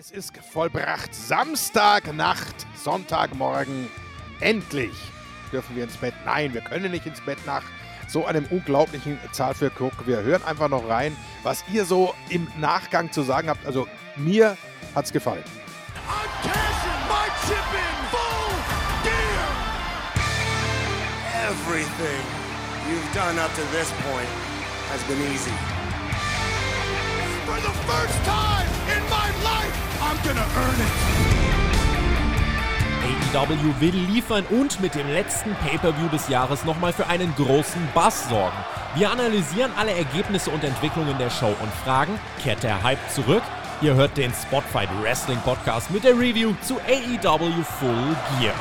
Es ist vollbracht. Samstagnacht, Sonntagmorgen. Endlich dürfen wir ins Bett. Nein, wir können nicht ins Bett nach so einem unglaublichen Zahl für Cook. Wir hören einfach noch rein, was ihr so im Nachgang zu sagen habt. Also mir hat's gefallen. Everything you've done up to this point has been easy. For the first time AEW will liefern und mit dem letzten Pay-Per-View des Jahres nochmal für einen großen Bass sorgen. Wir analysieren alle Ergebnisse und Entwicklungen der Show und fragen, kehrt der Hype zurück? Ihr hört den Spotfight Wrestling Podcast mit der Review zu AEW Full Gear.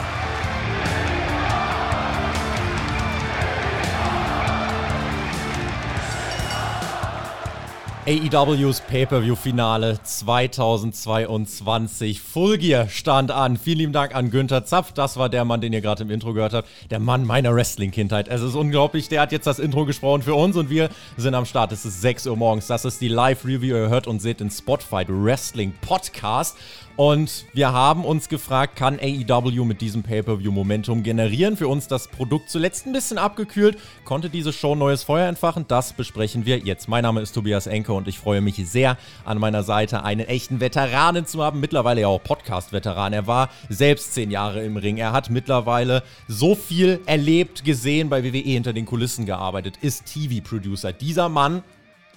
AEWs Pay-Per-View-Finale 2022. Full Gear stand an. Vielen lieben Dank an Günther Zapf. Das war der Mann, den ihr gerade im Intro gehört habt. Der Mann meiner Wrestling-Kindheit. Es ist unglaublich. Der hat jetzt das Intro gesprochen für uns und wir sind am Start. Es ist 6 Uhr morgens. Das ist die Live-Review. Ihr hört und seht den Spotfight Wrestling Podcast. Und wir haben uns gefragt, kann AEW mit diesem Pay-Per-View Momentum generieren? Für uns das Produkt zuletzt ein bisschen abgekühlt. Konnte diese Show neues Feuer entfachen? Das besprechen wir jetzt. Mein Name ist Tobias Enke und ich freue mich sehr, an meiner Seite einen echten Veteranen zu haben. Mittlerweile ja auch Podcast-Veteran. Er war selbst zehn Jahre im Ring. Er hat mittlerweile so viel erlebt, gesehen, bei WWE hinter den Kulissen gearbeitet, ist TV-Producer. Dieser Mann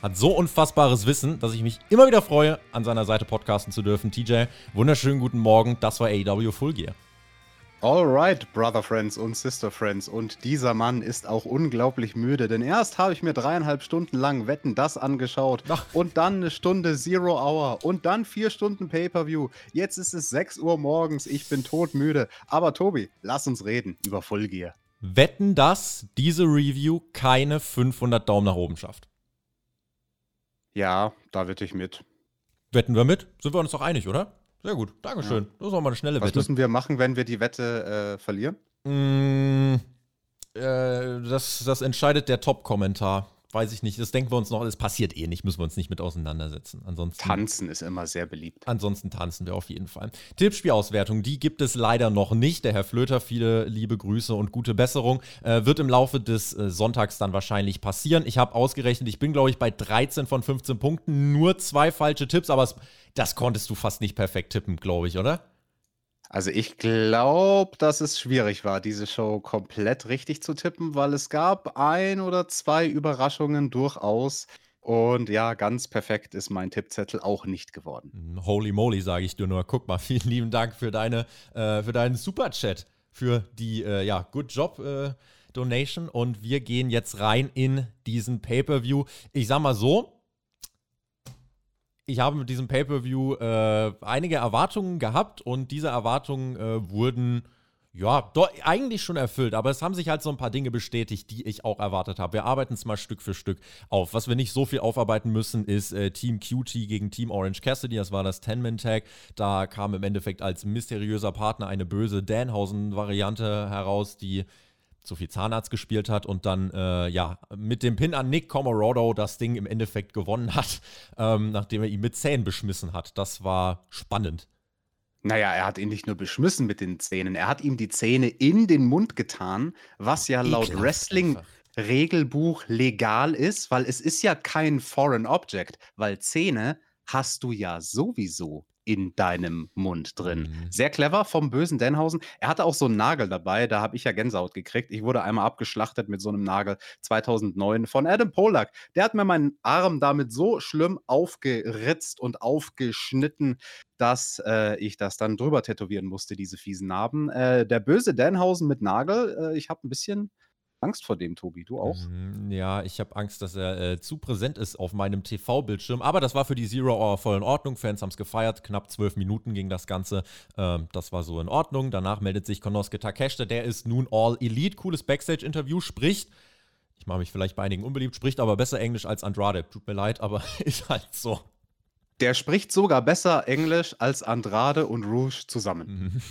hat so unfassbares Wissen, dass ich mich immer wieder freue, an seiner Seite podcasten zu dürfen. TJ, wunderschönen guten Morgen. Das war AEW Full Gear. Alright, Brother Friends und Sister Friends. Und dieser Mann ist auch unglaublich müde, denn erst habe ich mir dreieinhalb Stunden lang Wetten das angeschaut Ach. und dann eine Stunde Zero Hour und dann vier Stunden Pay-Per-View. Jetzt ist es 6 Uhr morgens, ich bin todmüde. Aber Tobi, lass uns reden über Full Gear. Wetten, dass diese Review keine 500 Daumen nach oben schafft. Ja, da wette ich mit. Wetten wir mit? Sind wir uns doch einig, oder? Sehr gut. Dankeschön. Ja. Das ist auch mal eine schnelle Was Wette. Was müssen wir machen, wenn wir die Wette äh, verlieren? Mm, äh, das, das entscheidet der Top-Kommentar weiß ich nicht, das denken wir uns noch, es passiert eh nicht, müssen wir uns nicht mit auseinandersetzen. Ansonsten, tanzen ist immer sehr beliebt. Ansonsten tanzen wir auf jeden Fall. Tippspielauswertung, die gibt es leider noch nicht. Der Herr Flöter, viele liebe Grüße und gute Besserung, äh, wird im Laufe des äh, Sonntags dann wahrscheinlich passieren. Ich habe ausgerechnet, ich bin glaube ich bei 13 von 15 Punkten, nur zwei falsche Tipps, aber es, das konntest du fast nicht perfekt tippen, glaube ich, oder? Also ich glaube, dass es schwierig war, diese Show komplett richtig zu tippen, weil es gab ein oder zwei Überraschungen durchaus. Und ja, ganz perfekt ist mein Tippzettel auch nicht geworden. Hm, holy moly, sage ich dir nur. Guck mal, vielen lieben Dank für, deine, äh, für deinen Superchat, für die, äh, ja, Good Job äh, Donation. Und wir gehen jetzt rein in diesen Pay-Per-View. Ich sag mal so, ich habe mit diesem Pay-per-View äh, einige Erwartungen gehabt und diese Erwartungen äh, wurden ja doch, eigentlich schon erfüllt, aber es haben sich halt so ein paar Dinge bestätigt, die ich auch erwartet habe. Wir arbeiten es mal Stück für Stück auf. Was wir nicht so viel aufarbeiten müssen, ist äh, Team QT gegen Team Orange Cassidy. Das war das Ten-Man-Tag. Da kam im Endeffekt als mysteriöser Partner eine böse Danhausen-Variante heraus, die zu viel Zahnarzt gespielt hat und dann äh, ja mit dem Pin an Nick Comorodo das Ding im Endeffekt gewonnen hat, ähm, nachdem er ihn mit Zähnen beschmissen hat. Das war spannend. Naja, er hat ihn nicht nur beschmissen mit den Zähnen, er hat ihm die Zähne in den Mund getan, was ja laut Ekelhaft Wrestling. Einfach. Regelbuch legal ist, weil es ist ja kein Foreign Object, weil Zähne hast du ja sowieso in deinem Mund drin. Mhm. Sehr clever vom bösen Denhausen. Er hatte auch so einen Nagel dabei, da habe ich ja Gänsehaut gekriegt. Ich wurde einmal abgeschlachtet mit so einem Nagel 2009 von Adam Polak. Der hat mir meinen Arm damit so schlimm aufgeritzt und aufgeschnitten, dass äh, ich das dann drüber tätowieren musste, diese fiesen Narben. Äh, der böse Denhausen mit Nagel, äh, ich habe ein bisschen Angst vor dem, Tobi. Du auch? Mhm, ja, ich habe Angst, dass er äh, zu präsent ist auf meinem TV-Bildschirm. Aber das war für die Zero Hour voll in Ordnung. Fans haben es gefeiert. Knapp zwölf Minuten ging das Ganze. Ähm, das war so in Ordnung. Danach meldet sich Konosuke Takeshita. Der ist nun All Elite. Cooles Backstage-Interview. Spricht, ich mache mich vielleicht bei einigen unbeliebt, spricht aber besser Englisch als Andrade. Tut mir leid, aber ist halt so. Der spricht sogar besser Englisch als Andrade und Rouge zusammen. Mhm.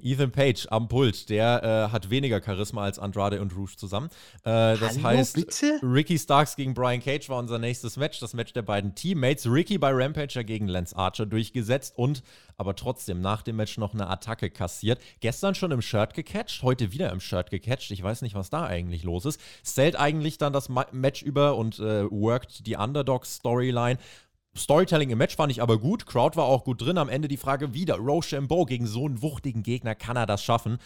Ethan Page am Pult, der äh, hat weniger Charisma als Andrade und Rouge zusammen. Äh, das Hallo, heißt, bitte? Ricky Starks gegen Brian Cage war unser nächstes Match, das Match der beiden Teammates. Ricky bei Rampage gegen Lance Archer durchgesetzt und aber trotzdem nach dem Match noch eine Attacke kassiert. Gestern schon im Shirt gecatcht, heute wieder im Shirt gecatcht. Ich weiß nicht, was da eigentlich los ist. Stellt eigentlich dann das Ma Match über und äh, worked die Underdog-Storyline. Storytelling im Match fand ich aber gut. Crowd war auch gut drin. Am Ende die Frage wieder: Rochambeau gegen so einen wuchtigen Gegner, kann er das schaffen?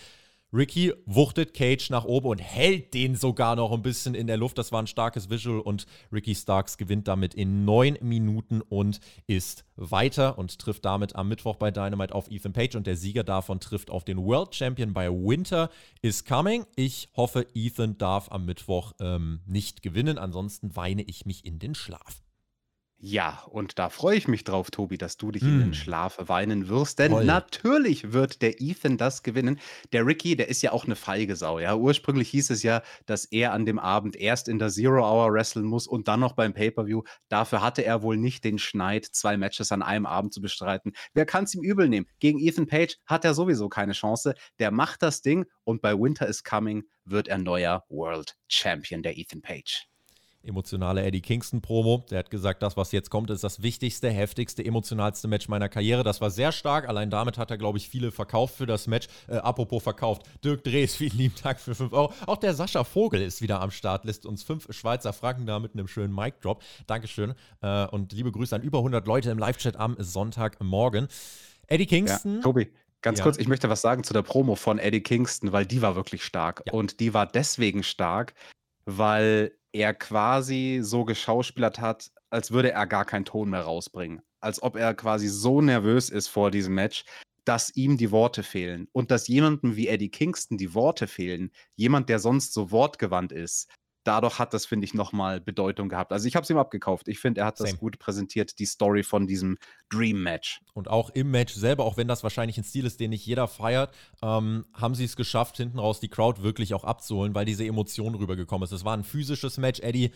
Ricky wuchtet Cage nach oben und hält den sogar noch ein bisschen in der Luft. Das war ein starkes Visual und Ricky Starks gewinnt damit in neun Minuten und ist weiter und trifft damit am Mittwoch bei Dynamite auf Ethan Page und der Sieger davon trifft auf den World Champion bei Winter is Coming. Ich hoffe, Ethan darf am Mittwoch ähm, nicht gewinnen, ansonsten weine ich mich in den Schlaf. Ja, und da freue ich mich drauf, Tobi, dass du dich in den Hm. Schlaf weinen wirst, denn Toll. natürlich wird der Ethan das gewinnen. Der Ricky, der ist ja auch eine feige Sau, ja. Ursprünglich hieß es ja, dass er an dem Abend erst in der Zero Hour wresteln muss und dann noch beim Pay-Per-View. Dafür hatte er wohl nicht den Schneid, zwei Matches an einem Abend zu bestreiten. Wer kann es ihm übel nehmen? Gegen Ethan Page hat er sowieso keine Chance. Der macht das Ding und bei Winter is Coming wird er neuer World Champion, der Ethan Page. Emotionale Eddie Kingston-Promo. Der hat gesagt, das, was jetzt kommt, ist das wichtigste, heftigste, emotionalste Match meiner Karriere. Das war sehr stark. Allein damit hat er, glaube ich, viele verkauft für das Match. Äh, apropos verkauft. Dirk Drees, vielen lieben Dank für 5 Euro. Auch der Sascha Vogel ist wieder am Start, lässt uns 5 Schweizer Franken da mit einem schönen Mic-Drop. Dankeschön. Äh, und liebe Grüße an über 100 Leute im Live-Chat am Sonntagmorgen. Eddie Kingston. Ja, Tobi, ganz Ja. kurz, ich möchte was sagen zu der Promo von Eddie Kingston, weil die war wirklich stark. Ja. Und die war deswegen stark, weil er quasi so geschauspielert hat, als würde er gar keinen Ton mehr rausbringen. Als ob er quasi so nervös ist vor diesem Match, dass ihm die Worte fehlen. Und dass jemandem wie Eddie Kingston die Worte fehlen, jemand, der sonst so wortgewandt ist, dadurch hat das, finde ich, nochmal Bedeutung gehabt. Also ich habe es ihm abgekauft. Ich finde, er hat das Same. gut präsentiert, die Story von diesem Dream-Match. Und auch im Match selber, auch wenn das wahrscheinlich ein Stil ist, den nicht jeder feiert, ähm, haben sie es geschafft, hinten raus die Crowd wirklich auch abzuholen, weil diese Emotion rübergekommen ist. Es war ein physisches Match. Eddie,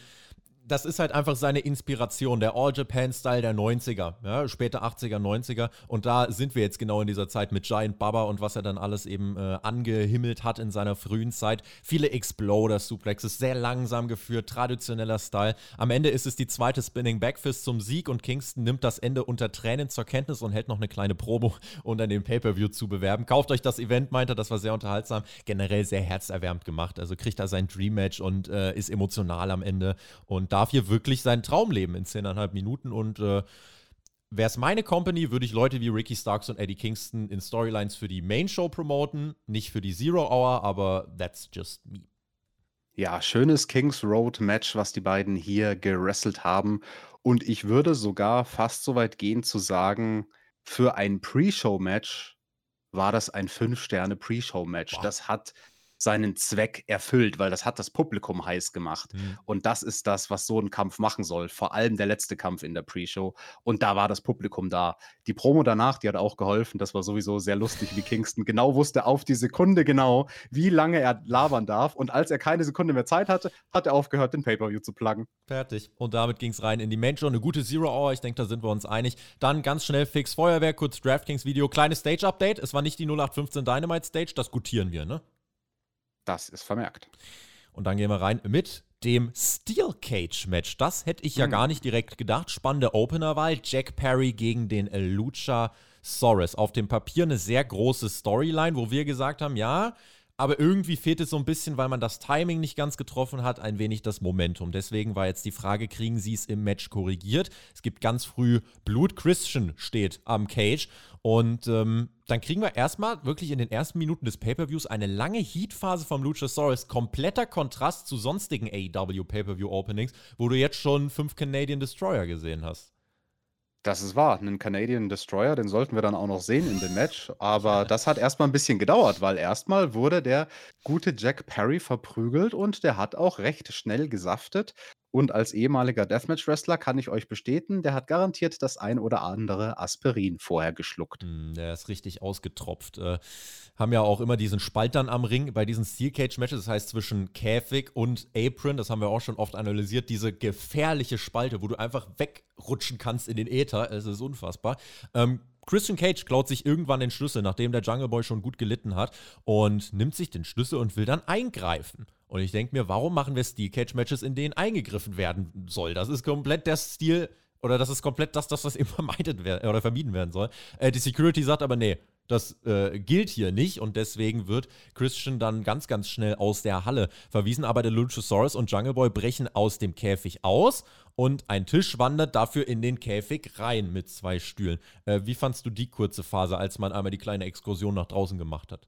das ist halt einfach seine Inspiration, der All-Japan-Style der 90er, ja, später 80er, 90er. Und da sind wir jetzt genau in dieser Zeit mit Giant Baba und was er dann alles eben äh, angehimmelt hat in seiner frühen Zeit. Viele Exploder-Suplexes, sehr langsam geführt, traditioneller Style. Am Ende ist es die zweite Spinning Backfist zum Sieg und Kingston nimmt das Ende unter Tränen zur Kenntnis und hält noch eine kleine Promo, um dann den Pay-Per-View zu bewerben. Kauft euch das Event, meint er, das war sehr unterhaltsam. Generell sehr herzerwärmend gemacht. Also kriegt er sein Dream-Match und äh, ist emotional am Ende und darf hier wirklich seinen Traum leben in 10,5 Minuten und äh, Wäre es meine Company, würde ich Leute wie Ricky Starks und Eddie Kingston in Storylines für die Main Show promoten, nicht für die Zero Hour, aber that's just me. Ja, schönes Kings Road Match, was die beiden hier gewrestelt haben. Und ich würde sogar fast so weit gehen zu sagen, für ein Pre-Show-Match war das ein 5-Sterne-Pre-Show-Match. Wow. Das hat seinen Zweck erfüllt, weil das hat das Publikum heiß gemacht. Mhm. Und das ist das, was so ein Kampf machen soll. Vor allem der letzte Kampf in der Pre-Show. Und da war das Publikum da. Die Promo danach, die hat auch geholfen. Das war sowieso sehr lustig, wie Kingston genau wusste auf die Sekunde genau, wie lange er labern darf. Und als er keine Sekunde mehr Zeit hatte, hat er aufgehört, den Pay-Per-View zu pluggen. Fertig. Und damit ging es rein in die Main Show. Eine gute Zero Hour, ich denke, da sind wir uns einig. Dann ganz schnell fix Feuerwerk, kurz DraftKings-Video, kleines Stage-Update. Es war nicht die 0815 Dynamite-Stage, das gutieren wir, ne? Das ist vermerkt. Und dann gehen wir rein mit dem Steel Cage Match. Das hätte ich ja Hm. gar nicht direkt gedacht. Spannende Openerwahl. Jack Perry gegen den Lucha Soros. Auf dem Papier eine sehr große Storyline, wo wir gesagt haben, ja, aber irgendwie fehlt es so ein bisschen, weil man das Timing nicht ganz getroffen hat, ein wenig das Momentum. Deswegen war jetzt die Frage, kriegen sie es im Match korrigiert? Es gibt ganz früh Blut. Christian steht am Cage. Und ähm, dann kriegen wir erstmal wirklich in den ersten Minuten des Pay-Per-Views eine lange Heat-Phase vom Luchasaurus. Kompletter Kontrast zu sonstigen AEW Pay-Per-View-Openings, wo du jetzt schon fünf Canadian Destroyer gesehen hast. Das ist wahr. Einen Canadian Destroyer, den sollten wir dann auch noch sehen in dem Match. Aber das hat erstmal ein bisschen gedauert, weil erstmal wurde der gute Jack Perry verprügelt und der hat auch recht schnell gesaftet. Und als ehemaliger Deathmatch-Wrestler kann ich euch bestätigen, der hat garantiert das ein oder andere Aspirin vorher geschluckt. Mm, der ist richtig ausgetropft. Äh, haben ja auch immer diesen Spalt dann am Ring bei diesen Steel Cage Matches, das heißt zwischen Käfig und Apron, das haben wir auch schon oft analysiert, diese gefährliche Spalte, wo du einfach wegrutschen kannst in den Äther. Es ist unfassbar. Ähm, Christian Cage klaut sich irgendwann den Schlüssel, nachdem der Jungle Boy schon gut gelitten hat, und nimmt sich den Schlüssel und will dann eingreifen. Und ich denke mir, warum machen wir Steel Cage Matches, in denen eingegriffen werden soll? Das ist komplett der Stil, oder das ist komplett das, das was immer vermeidet werden oder vermieden werden soll. Äh, die Security sagt aber, nee, das äh, gilt hier nicht und deswegen wird Christian dann ganz, ganz schnell aus der Halle verwiesen. Aber der Luchasaurus und Jungle Boy brechen aus dem Käfig aus und ein Tisch wandert dafür in den Käfig rein mit zwei Stühlen. Äh, wie fandst du die kurze Phase, als man einmal die kleine Exkursion nach draußen gemacht hat?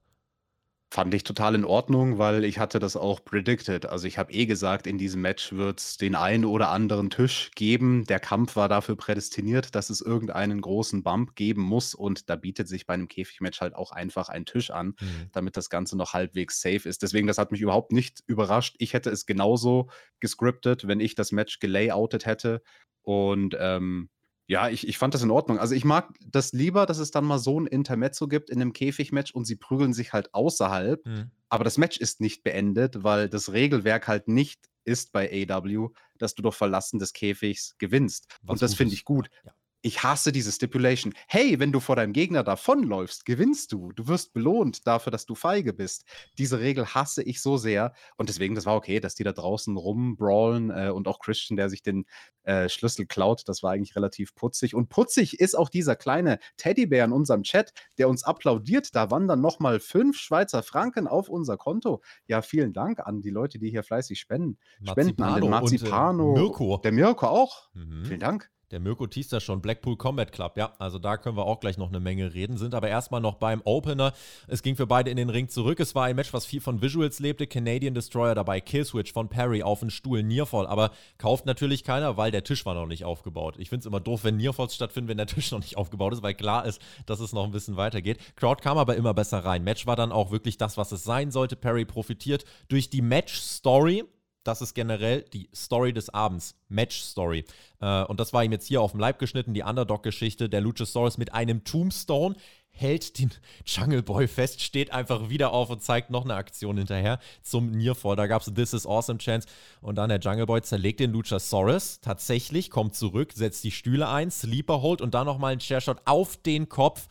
Fand ich total in Ordnung, weil ich hatte das auch predicted. Also ich habe eh gesagt, in diesem Match wird es den einen oder anderen Tisch geben. Der Kampf war dafür prädestiniert, dass es irgendeinen großen Bump geben muss. Und da bietet sich bei einem Käfigmatch halt auch einfach ein Tisch an, mhm. damit das Ganze noch halbwegs safe ist. Deswegen, das hat mich überhaupt nicht überrascht. Ich hätte es genauso gescriptet, wenn ich das Match gelayoutet hätte. Und ähm, ja, ich, ich fand das in Ordnung. Also ich mag das lieber, dass es dann mal so ein Intermezzo gibt in einem Käfigmatch und sie prügeln sich halt außerhalb. Mhm. Aber das Match ist nicht beendet, weil das Regelwerk halt nicht ist bei AW, dass du durch Verlassen des Käfigs gewinnst. Was und das finde ich gut. Ja ich hasse diese Stipulation. Hey, wenn du vor deinem Gegner davonläufst, gewinnst du. Du wirst belohnt dafür, dass du feige bist. Diese Regel hasse ich so sehr. Und deswegen, das war okay, dass die da draußen rumbrawlen äh, und auch Christian, der sich den äh, Schlüssel klaut, das war eigentlich relativ putzig. Und putzig ist auch dieser kleine Teddybär in unserem Chat, der uns applaudiert. Da wandern nochmal fünf Schweizer Franken auf unser Konto. Ja, vielen Dank an die Leute, die hier fleißig spenden. Marzipano spenden an den Marzipano. Und, äh, Mirko. Der Mirko auch. Mhm. Vielen Dank. Der Mirko teast das schon, Blackpool Combat Club, ja. Also da können wir auch gleich noch eine Menge reden. Sind aber erstmal noch beim Opener. Es ging für beide in den Ring zurück. Es war ein Match, was viel von Visuals lebte. Canadian Destroyer dabei, Killswitch von Perry auf den Stuhl, Nearfall. Aber kauft natürlich keiner, weil der Tisch war noch nicht aufgebaut. Ich finde es immer doof, wenn Nearfalls stattfinden, wenn der Tisch noch nicht aufgebaut ist, weil klar ist, dass es noch ein bisschen weitergeht. Crowd kam aber immer besser rein. Match war dann auch wirklich das, was es sein sollte. Perry profitiert durch die Match-Story das ist generell die Story des Abends, Match-Story. Äh, und das war ihm jetzt hier auf dem Leib geschnitten, die Underdog-Geschichte. Der Luchasaurus mit einem Tombstone hält den Jungle Boy fest, steht einfach wieder auf und zeigt noch eine Aktion hinterher zum Nearfall. Da gab es This is Awesome Chance und dann der Jungle Boy zerlegt den Luchasaurus tatsächlich, kommt zurück, setzt die Stühle ein, Sleeper holt und dann nochmal ein Chairshot auf den Kopf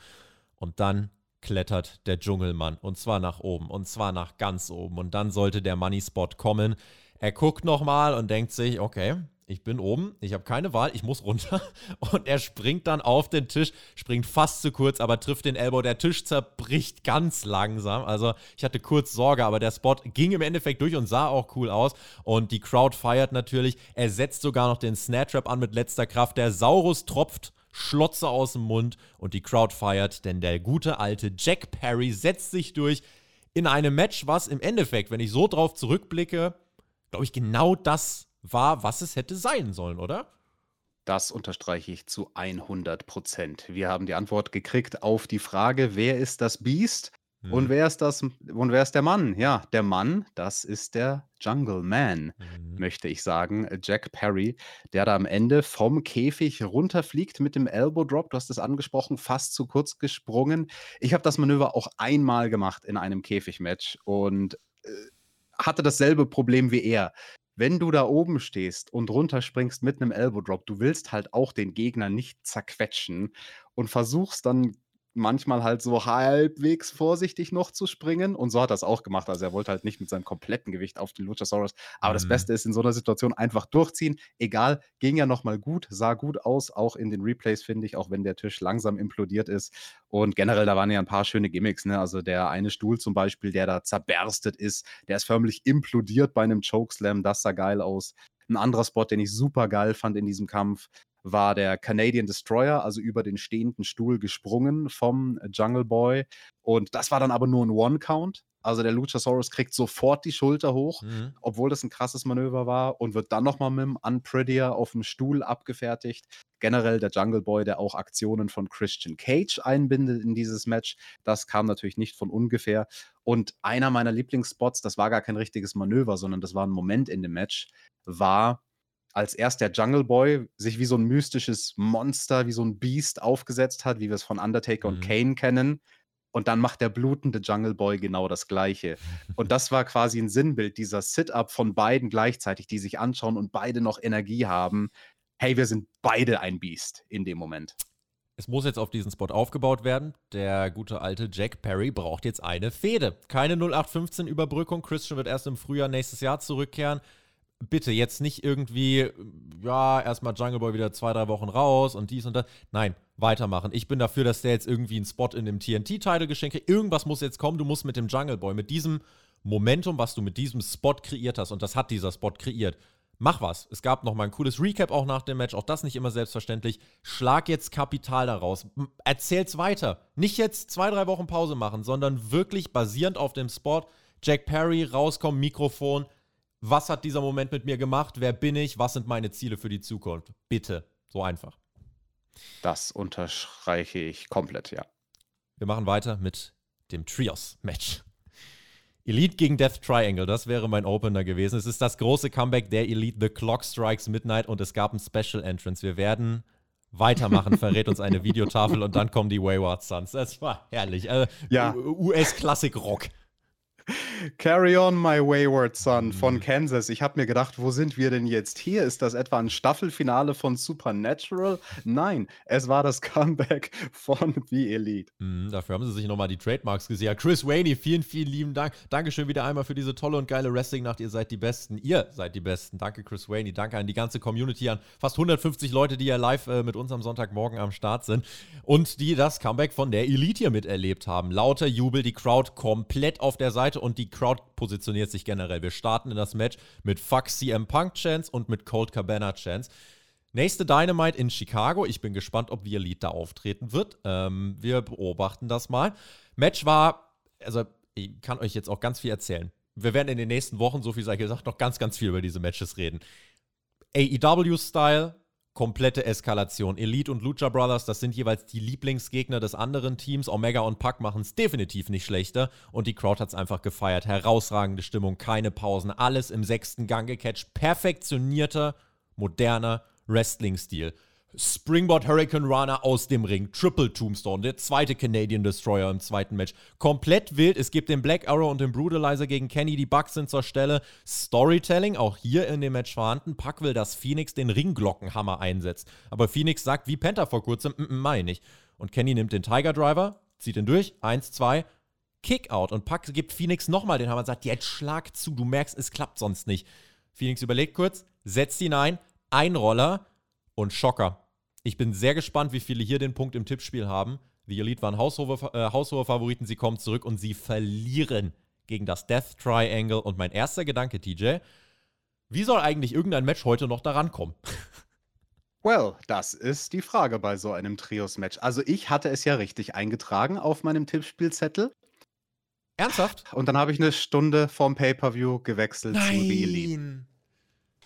und dann klettert der Dschungelmann und zwar nach oben und zwar nach ganz oben und dann sollte der Money Spot kommen. Er guckt nochmal und denkt sich, okay, ich bin oben, ich habe keine Wahl, ich muss runter. Und er springt dann auf den Tisch, springt fast zu kurz, aber trifft den Elbow. Der Tisch zerbricht ganz langsam. Also ich hatte kurz Sorge, aber der Spot ging im Endeffekt durch und sah auch cool aus. Und die Crowd feiert natürlich. Er setzt sogar noch den Snare an mit letzter Kraft. Der Saurus tropft. Schlotze aus dem Mund und die Crowd feiert, denn der gute alte Jack Perry setzt sich durch in einem Match, was im Endeffekt, wenn ich so drauf zurückblicke, glaube ich, genau das war, was es hätte sein sollen, oder? Das unterstreiche ich zu 100 Prozent. Wir haben die Antwort gekriegt auf die Frage, wer ist das Biest hm. und wer ist das und wer ist der Mann? Ja, der Mann, das ist der Jungle Man, hm. möchte ich sagen, Jack Perry, der da am Ende vom Käfig runterfliegt mit dem Elbow Drop. Du hast es angesprochen, fast zu kurz gesprungen. Ich habe das Manöver auch einmal gemacht in einem Käfigmatch und äh, hatte dasselbe Problem wie er. Wenn du da oben stehst und runterspringst mit einem Elbow Drop, du willst halt auch den Gegner nicht zerquetschen und versuchst dann manchmal halt so halbwegs vorsichtig noch zu springen. Und so hat er es auch gemacht. Also er wollte halt nicht mit seinem kompletten Gewicht auf den Luchasaurus. Aber mhm. das Beste ist in so einer Situation einfach durchziehen. Egal, ging ja nochmal gut, sah gut aus, auch in den Replays, finde ich, auch wenn der Tisch langsam implodiert ist. Und generell, da waren ja ein paar schöne Gimmicks. Ne? Also der eine Stuhl zum Beispiel, der da zerberstet ist, der ist förmlich implodiert bei einem Chokeslam. Das sah geil aus. Ein anderer Spot, den ich super geil fand in diesem Kampf, war der Canadian Destroyer, also über den stehenden Stuhl gesprungen vom Jungle Boy. Und das war dann aber nur ein One-Count. Also der Luchasaurus kriegt sofort die Schulter hoch, mhm. obwohl das ein krasses Manöver war und wird dann nochmal mit dem Unprettier auf dem Stuhl abgefertigt. Generell der Jungle Boy, der auch Aktionen von Christian Cage einbindet in dieses Match. Das kam natürlich nicht von ungefähr. Und einer meiner Lieblingsspots, das war gar kein richtiges Manöver, sondern das war ein Moment in dem Match, war als erst der Jungle Boy sich wie so ein mystisches Monster, wie so ein Beast aufgesetzt hat, wie wir es von Undertaker Mhm. und Kane kennen. Und dann macht der blutende Jungle Boy genau das Gleiche. Und das war quasi ein Sinnbild dieser Sit-Up von beiden gleichzeitig, die sich anschauen und beide noch Energie haben. Hey, wir sind beide ein Beast in dem Moment. Es muss jetzt auf diesen Spot aufgebaut werden. Der gute alte Jack Perry braucht jetzt eine Fehde. Keine 0815-Überbrückung. Christian wird erst im Frühjahr nächstes Jahr zurückkehren. Bitte jetzt nicht irgendwie, ja, erstmal Jungle Boy wieder zwei, drei Wochen raus und dies und das. Nein, weitermachen. Ich bin dafür, dass der jetzt irgendwie einen Spot in dem TNT-Title geschenkt kriegt. Irgendwas muss jetzt kommen. Du musst mit dem Jungle Boy, mit diesem Momentum, was du mit diesem Spot kreiert hast, und das hat dieser Spot kreiert, mach was. Es gab noch mal ein cooles Recap auch nach dem Match, auch das nicht immer selbstverständlich. Schlag jetzt Kapital daraus. Erzähl's weiter. Nicht jetzt zwei, drei Wochen Pause machen, sondern wirklich basierend auf dem Spot. Jack Perry, rauskommen, Mikrofon. Was hat dieser Moment mit mir gemacht? Wer bin ich? Was sind meine Ziele für die Zukunft? Bitte. So einfach. Das unterstreiche ich komplett, ja. Wir machen weiter mit dem Trios-Match. Elite gegen Death Triangle, das wäre mein Opener gewesen. Es ist das große Comeback der Elite, The Clock Strikes Midnight und es gab ein Special Entrance. Wir werden weitermachen, verrät uns eine Videotafel und dann kommen die Wayward Sons. Das war herrlich. Äh, Ja. US-Klassik-Rock. Carry on, my wayward son Mhm. von Kansas. Ich habe mir gedacht, wo sind wir denn jetzt hier? Ist das etwa ein Staffelfinale von Supernatural? Nein, es war das Comeback von The Elite. Mhm, dafür haben sie sich nochmal die Trademarks gesichert. Chris Waney, vielen, vielen lieben Dank. Dankeschön wieder einmal für diese tolle und geile Wrestling-Nacht. Ihr seid die Besten. Ihr seid die Besten. Danke, Chris Waney. Danke an die ganze Community, an fast 150 Leute, die ja live äh, mit uns am Sonntagmorgen am Start sind und die das Comeback von der Elite hier miterlebt haben. Lauter Jubel, die Crowd komplett auf der Seite und die Crowd positioniert sich generell. Wir starten in das Match mit Fuck CM Punk Chance und mit Cold Cabana Chance. Nächste Dynamite in Chicago. Ich bin gespannt, ob The Elite da auftreten wird. Ähm, wir beobachten das mal. Match war, also ich kann euch jetzt auch ganz viel erzählen. Wir werden in den nächsten Wochen, so viel sei gesagt, noch ganz, ganz viel über diese Matches reden. AEW-Style, komplette Eskalation. Elite und Lucha Brothers, das sind jeweils die Lieblingsgegner des anderen Teams. Omega und Pac machen es definitiv nicht schlechter. Und die Crowd hat es einfach gefeiert. Herausragende Stimmung, keine Pausen, alles im sechsten Gang gecatcht. Perfektionierter, moderner Wrestling-Stil. Springboard Hurricane Runner aus dem Ring, Triple Tombstone, der zweite Canadian Destroyer im zweiten Match. Komplett wild. Es gibt den Black Arrow und den Brutalizer gegen Kenny. Die Bucks sind zur Stelle. Storytelling auch hier in dem Match vorhanden. Pack will, dass Phoenix den Ringglockenhammer einsetzt. Aber Phoenix sagt, wie Penta vor kurzem, mm, mm, meine ich. Und Kenny nimmt den Tiger Driver, zieht ihn durch. Eins, zwei. Kickout. Und Pack gibt Phoenix nochmal den Hammer und sagt, jetzt schlag zu. Du merkst, es klappt sonst nicht. Phoenix überlegt kurz, setzt ihn ein. Einroller und Schocker. Ich bin sehr gespannt, wie viele hier den Punkt im Tippspiel haben. The Elite waren haushohe, äh, haushohe Favoriten, sie kommen zurück und sie verlieren gegen das Death Triangle. Und mein erster Gedanke, TJ, wie soll eigentlich irgendein Match heute noch daran kommen? Well, das ist die Frage bei so einem Trios-Match. Also ich hatte es ja richtig eingetragen auf meinem Tippspielzettel Ernsthaft? und dann habe ich eine Stunde vorm Pay-Per-View gewechselt zu The Elite.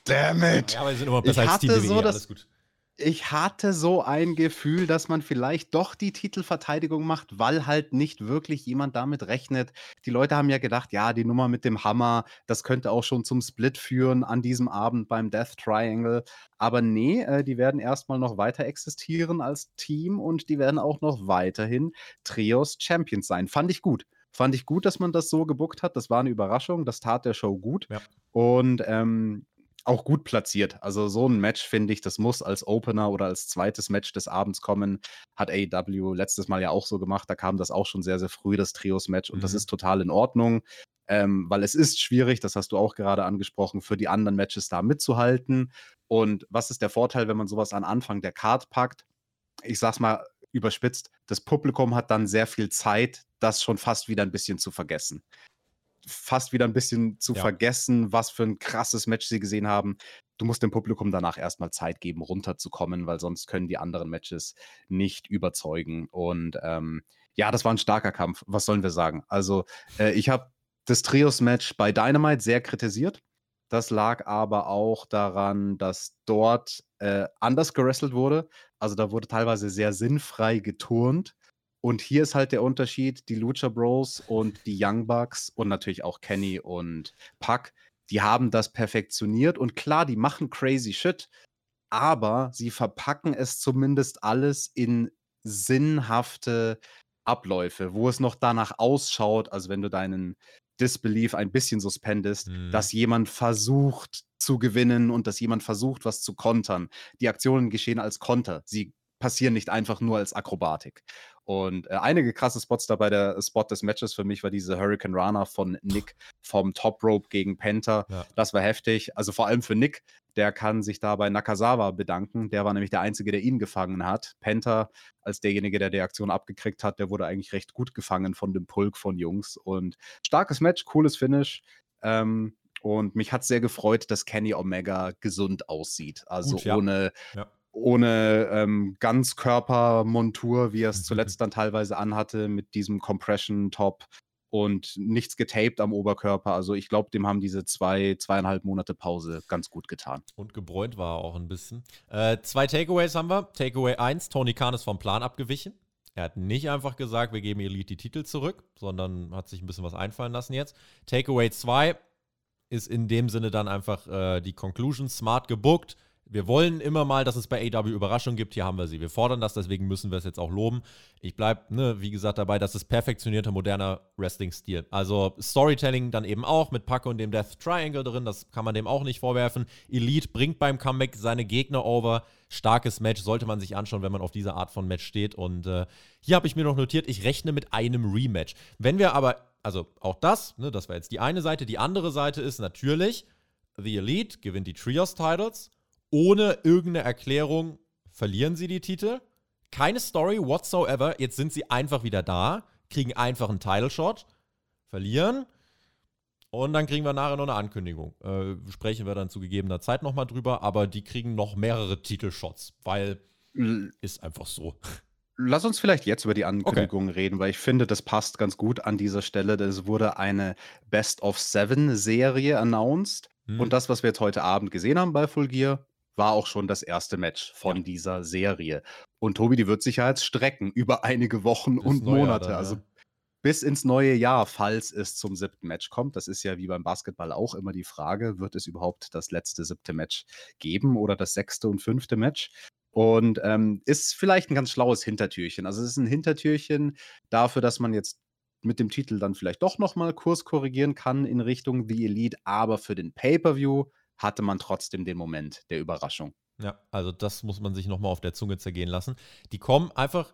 Damn it! Ja, aber wir sind immer besser Ich als Team hatte WWE, so das- alles gut. Ich hatte so ein Gefühl, dass man vielleicht doch die Titelverteidigung macht, weil halt nicht wirklich jemand damit rechnet. Die Leute haben ja gedacht, ja, die Nummer mit dem Hammer, das könnte auch schon zum Split führen an diesem Abend beim Death Triangle. Aber nee, äh, die werden erstmal noch weiter existieren als Team und die werden auch noch weiterhin Trios Champions sein. Fand ich gut. Fand ich gut, dass man das so gebuckt hat. Das war eine Überraschung. Das tat der Show gut. Ja. Und ähm, auch gut platziert. Also so ein Match, finde ich, das muss als Opener oder als zweites Match des Abends kommen. Hat AEW letztes Mal ja auch so gemacht. Da kam das auch schon sehr, sehr früh, das Trios-Match. Und das Mhm. ist total in Ordnung. Ähm, weil es ist schwierig, das hast du auch gerade angesprochen, für die anderen Matches da mitzuhalten. Und was ist der Vorteil, wenn man sowas an Anfang der Card packt? Ich sag's mal überspitzt, das Publikum hat dann sehr viel Zeit, das schon fast wieder ein bisschen zu vergessen. Fast wieder ein bisschen zu Ja. vergessen, was für ein krasses Match sie gesehen haben. Du musst dem Publikum danach erstmal Zeit geben, runterzukommen, weil sonst können die anderen Matches nicht überzeugen. Und ähm, ja, das war ein starker Kampf. Was sollen wir sagen? Also, äh, ich habe das Trios-Match bei Dynamite sehr kritisiert. Das lag aber auch daran, dass dort äh, anders gerestelt wurde. Also da wurde teilweise sehr sinnfrei geturnt. Und hier ist halt der Unterschied, die Lucha Bros und die Young Bucks und natürlich auch Kenny und Puck, die haben das perfektioniert und klar, die machen crazy shit, aber sie verpacken es zumindest alles in sinnhafte Abläufe, wo es noch danach ausschaut, also wenn du deinen Disbelief ein bisschen suspendest, mhm. dass jemand versucht zu gewinnen und dass jemand versucht, was zu kontern. Die Aktionen geschehen als Konter. Sie passieren nicht einfach nur als Akrobatik. Und äh, einige krasse Spots dabei, der Spot des Matches für mich war diese Hurricane Runner von Nick vom Top Rope gegen Penta. Ja. Das war heftig. Also vor allem für Nick, der kann sich da bei Nakazawa bedanken. Der war nämlich der Einzige, der ihn gefangen hat. Penta, als derjenige, der die Aktion abgekriegt hat, der wurde eigentlich recht gut gefangen von dem Pulk von Jungs. Und starkes Match, cooles Finish. Ähm, und mich hat sehr gefreut, dass Kenny Omega gesund aussieht. Also Gut, ja. ohne, ja. Ohne ähm, Ganzkörpermontur, wie er es zuletzt dann teilweise anhatte, mit diesem Compression-Top und nichts getaped am Oberkörper. Also ich glaube, dem haben diese zwei, zweieinhalb Monate Pause ganz gut getan. Und gebräunt war er auch ein bisschen. Äh, zwei Takeaways haben wir. Takeaway 1, Tony Khan ist vom Plan abgewichen. Er hat nicht einfach gesagt, wir geben Elite die Titel zurück, sondern hat sich ein bisschen was einfallen lassen jetzt. Takeaway 2, ist in dem Sinne dann einfach äh, die Conclusion smart gebuckt. Wir wollen immer mal, dass es bei AW Überraschungen gibt. Hier haben wir sie. Wir fordern das, deswegen müssen wir es jetzt auch loben. Ich bleibe, ne, wie gesagt, dabei, das ist perfektionierter, moderner Wrestling-Stil. Also Storytelling dann eben auch mit Paco und dem Death Triangle drin. Das kann man dem auch nicht vorwerfen. Elite bringt beim Comeback seine Gegner over. Starkes Match, sollte man sich anschauen, wenn man auf diese Art von Match steht. Und äh, hier habe ich mir noch notiert, ich rechne mit einem Rematch. Wenn wir aber also auch das, ne, das war jetzt die eine Seite. Die andere Seite ist natürlich, The Elite gewinnt die Trios-Titles. Ohne irgendeine Erklärung verlieren sie die Titel. Keine Story whatsoever. Jetzt sind sie einfach wieder da, kriegen einfach einen Title-Shot, verlieren. Und dann kriegen wir nachher noch eine Ankündigung. Äh, sprechen wir dann zu gegebener Zeit nochmal drüber, aber die kriegen noch mehrere Titelshots, weil ist einfach so. Lass uns vielleicht jetzt über die Ankündigung okay. reden, weil ich finde, das passt ganz gut an dieser Stelle. Es wurde eine Best of Seven Serie announced. Hm. Und das, was wir jetzt heute Abend gesehen haben bei Full Gear, war auch schon das erste Match von ja. dieser Serie. Und Tobi, die wird sich ja jetzt strecken über einige Wochen bis und Monate. Dann, also bis ins neue Jahr, falls es zum siebten Match kommt. Das ist ja wie beim Basketball auch immer die Frage, wird es überhaupt das letzte siebte Match geben oder das sechste und fünfte Match? Und ähm, ist vielleicht ein ganz schlaues Hintertürchen. Also es ist ein Hintertürchen dafür, dass man jetzt mit dem Titel dann vielleicht doch nochmal Kurs korrigieren kann in Richtung The Elite, aber für den Pay-per-View hatte man trotzdem den Moment der Überraschung. Ja, also das muss man sich nochmal auf der Zunge zergehen lassen. Die kommen einfach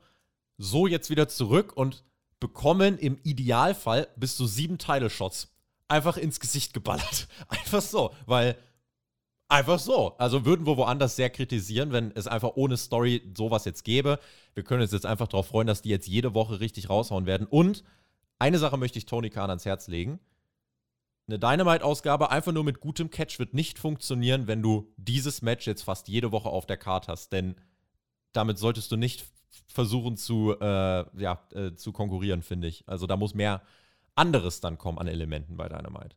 so jetzt wieder zurück und bekommen im Idealfall bis zu sieben Title-Shots einfach ins Gesicht geballert. Einfach so, weil Einfach so. Also würden wir woanders sehr kritisieren, wenn es einfach ohne Story sowas jetzt gäbe. Wir können uns jetzt einfach darauf freuen, dass die jetzt jede Woche richtig raushauen werden. Und eine Sache möchte ich Tony Khan ans Herz legen. Eine Dynamite-Ausgabe einfach nur mit gutem Catch wird nicht funktionieren, wenn du dieses Match jetzt fast jede Woche auf der Karte hast. Denn damit solltest du nicht versuchen zu, äh, ja, äh, zu konkurrieren, finde ich. Also da muss mehr anderes dann kommen an Elementen bei Dynamite.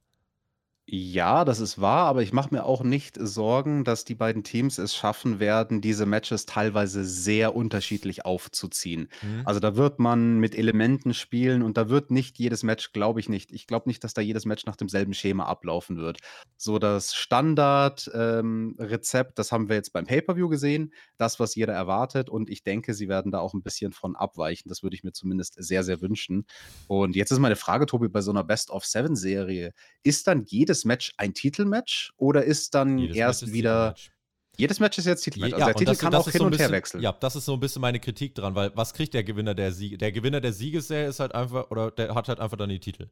Ja, das ist wahr, aber ich mache mir auch nicht Sorgen, dass die beiden Teams es schaffen werden, diese Matches teilweise sehr unterschiedlich aufzuziehen. Mhm. Also da wird man mit Elementen spielen und da wird nicht jedes Match, glaube ich nicht. Ich glaube nicht, dass da jedes Match nach demselben Schema ablaufen wird. So das Standard-Rezept, ähm, das haben wir jetzt beim Pay-per-View gesehen, das, was jeder erwartet und ich denke, sie werden da auch ein bisschen von abweichen. Das würde ich mir zumindest sehr, sehr wünschen. Und jetzt ist meine Frage, Tobi, bei so einer Best-of-Seven-Serie, ist dann jedes jedes Match ein Titelmatch oder ist dann jedes erst ist wieder. Jedes Match ist jetzt Titelmatch. Also ja, der Titel das, kann das auch hin so und bisschen, her wechseln. Ja, das ist so ein bisschen meine Kritik dran, weil was kriegt der Gewinner der Siege? Der Gewinner der Siegesserie ist halt einfach, oder der hat halt einfach dann die Titel.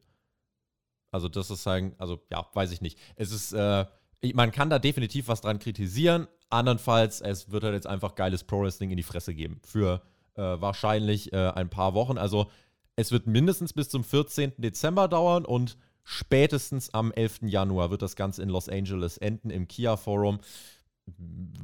Also, das ist halt, also ja, weiß ich nicht. Es ist, äh, man kann da definitiv was dran kritisieren. Andernfalls, es wird halt jetzt einfach geiles Pro-Wrestling in die Fresse geben. Für äh, wahrscheinlich äh, ein paar Wochen. Also, es wird mindestens bis zum 14. Dezember dauern und Spätestens am 11. Januar wird das Ganze in Los Angeles enden im Kia Forum.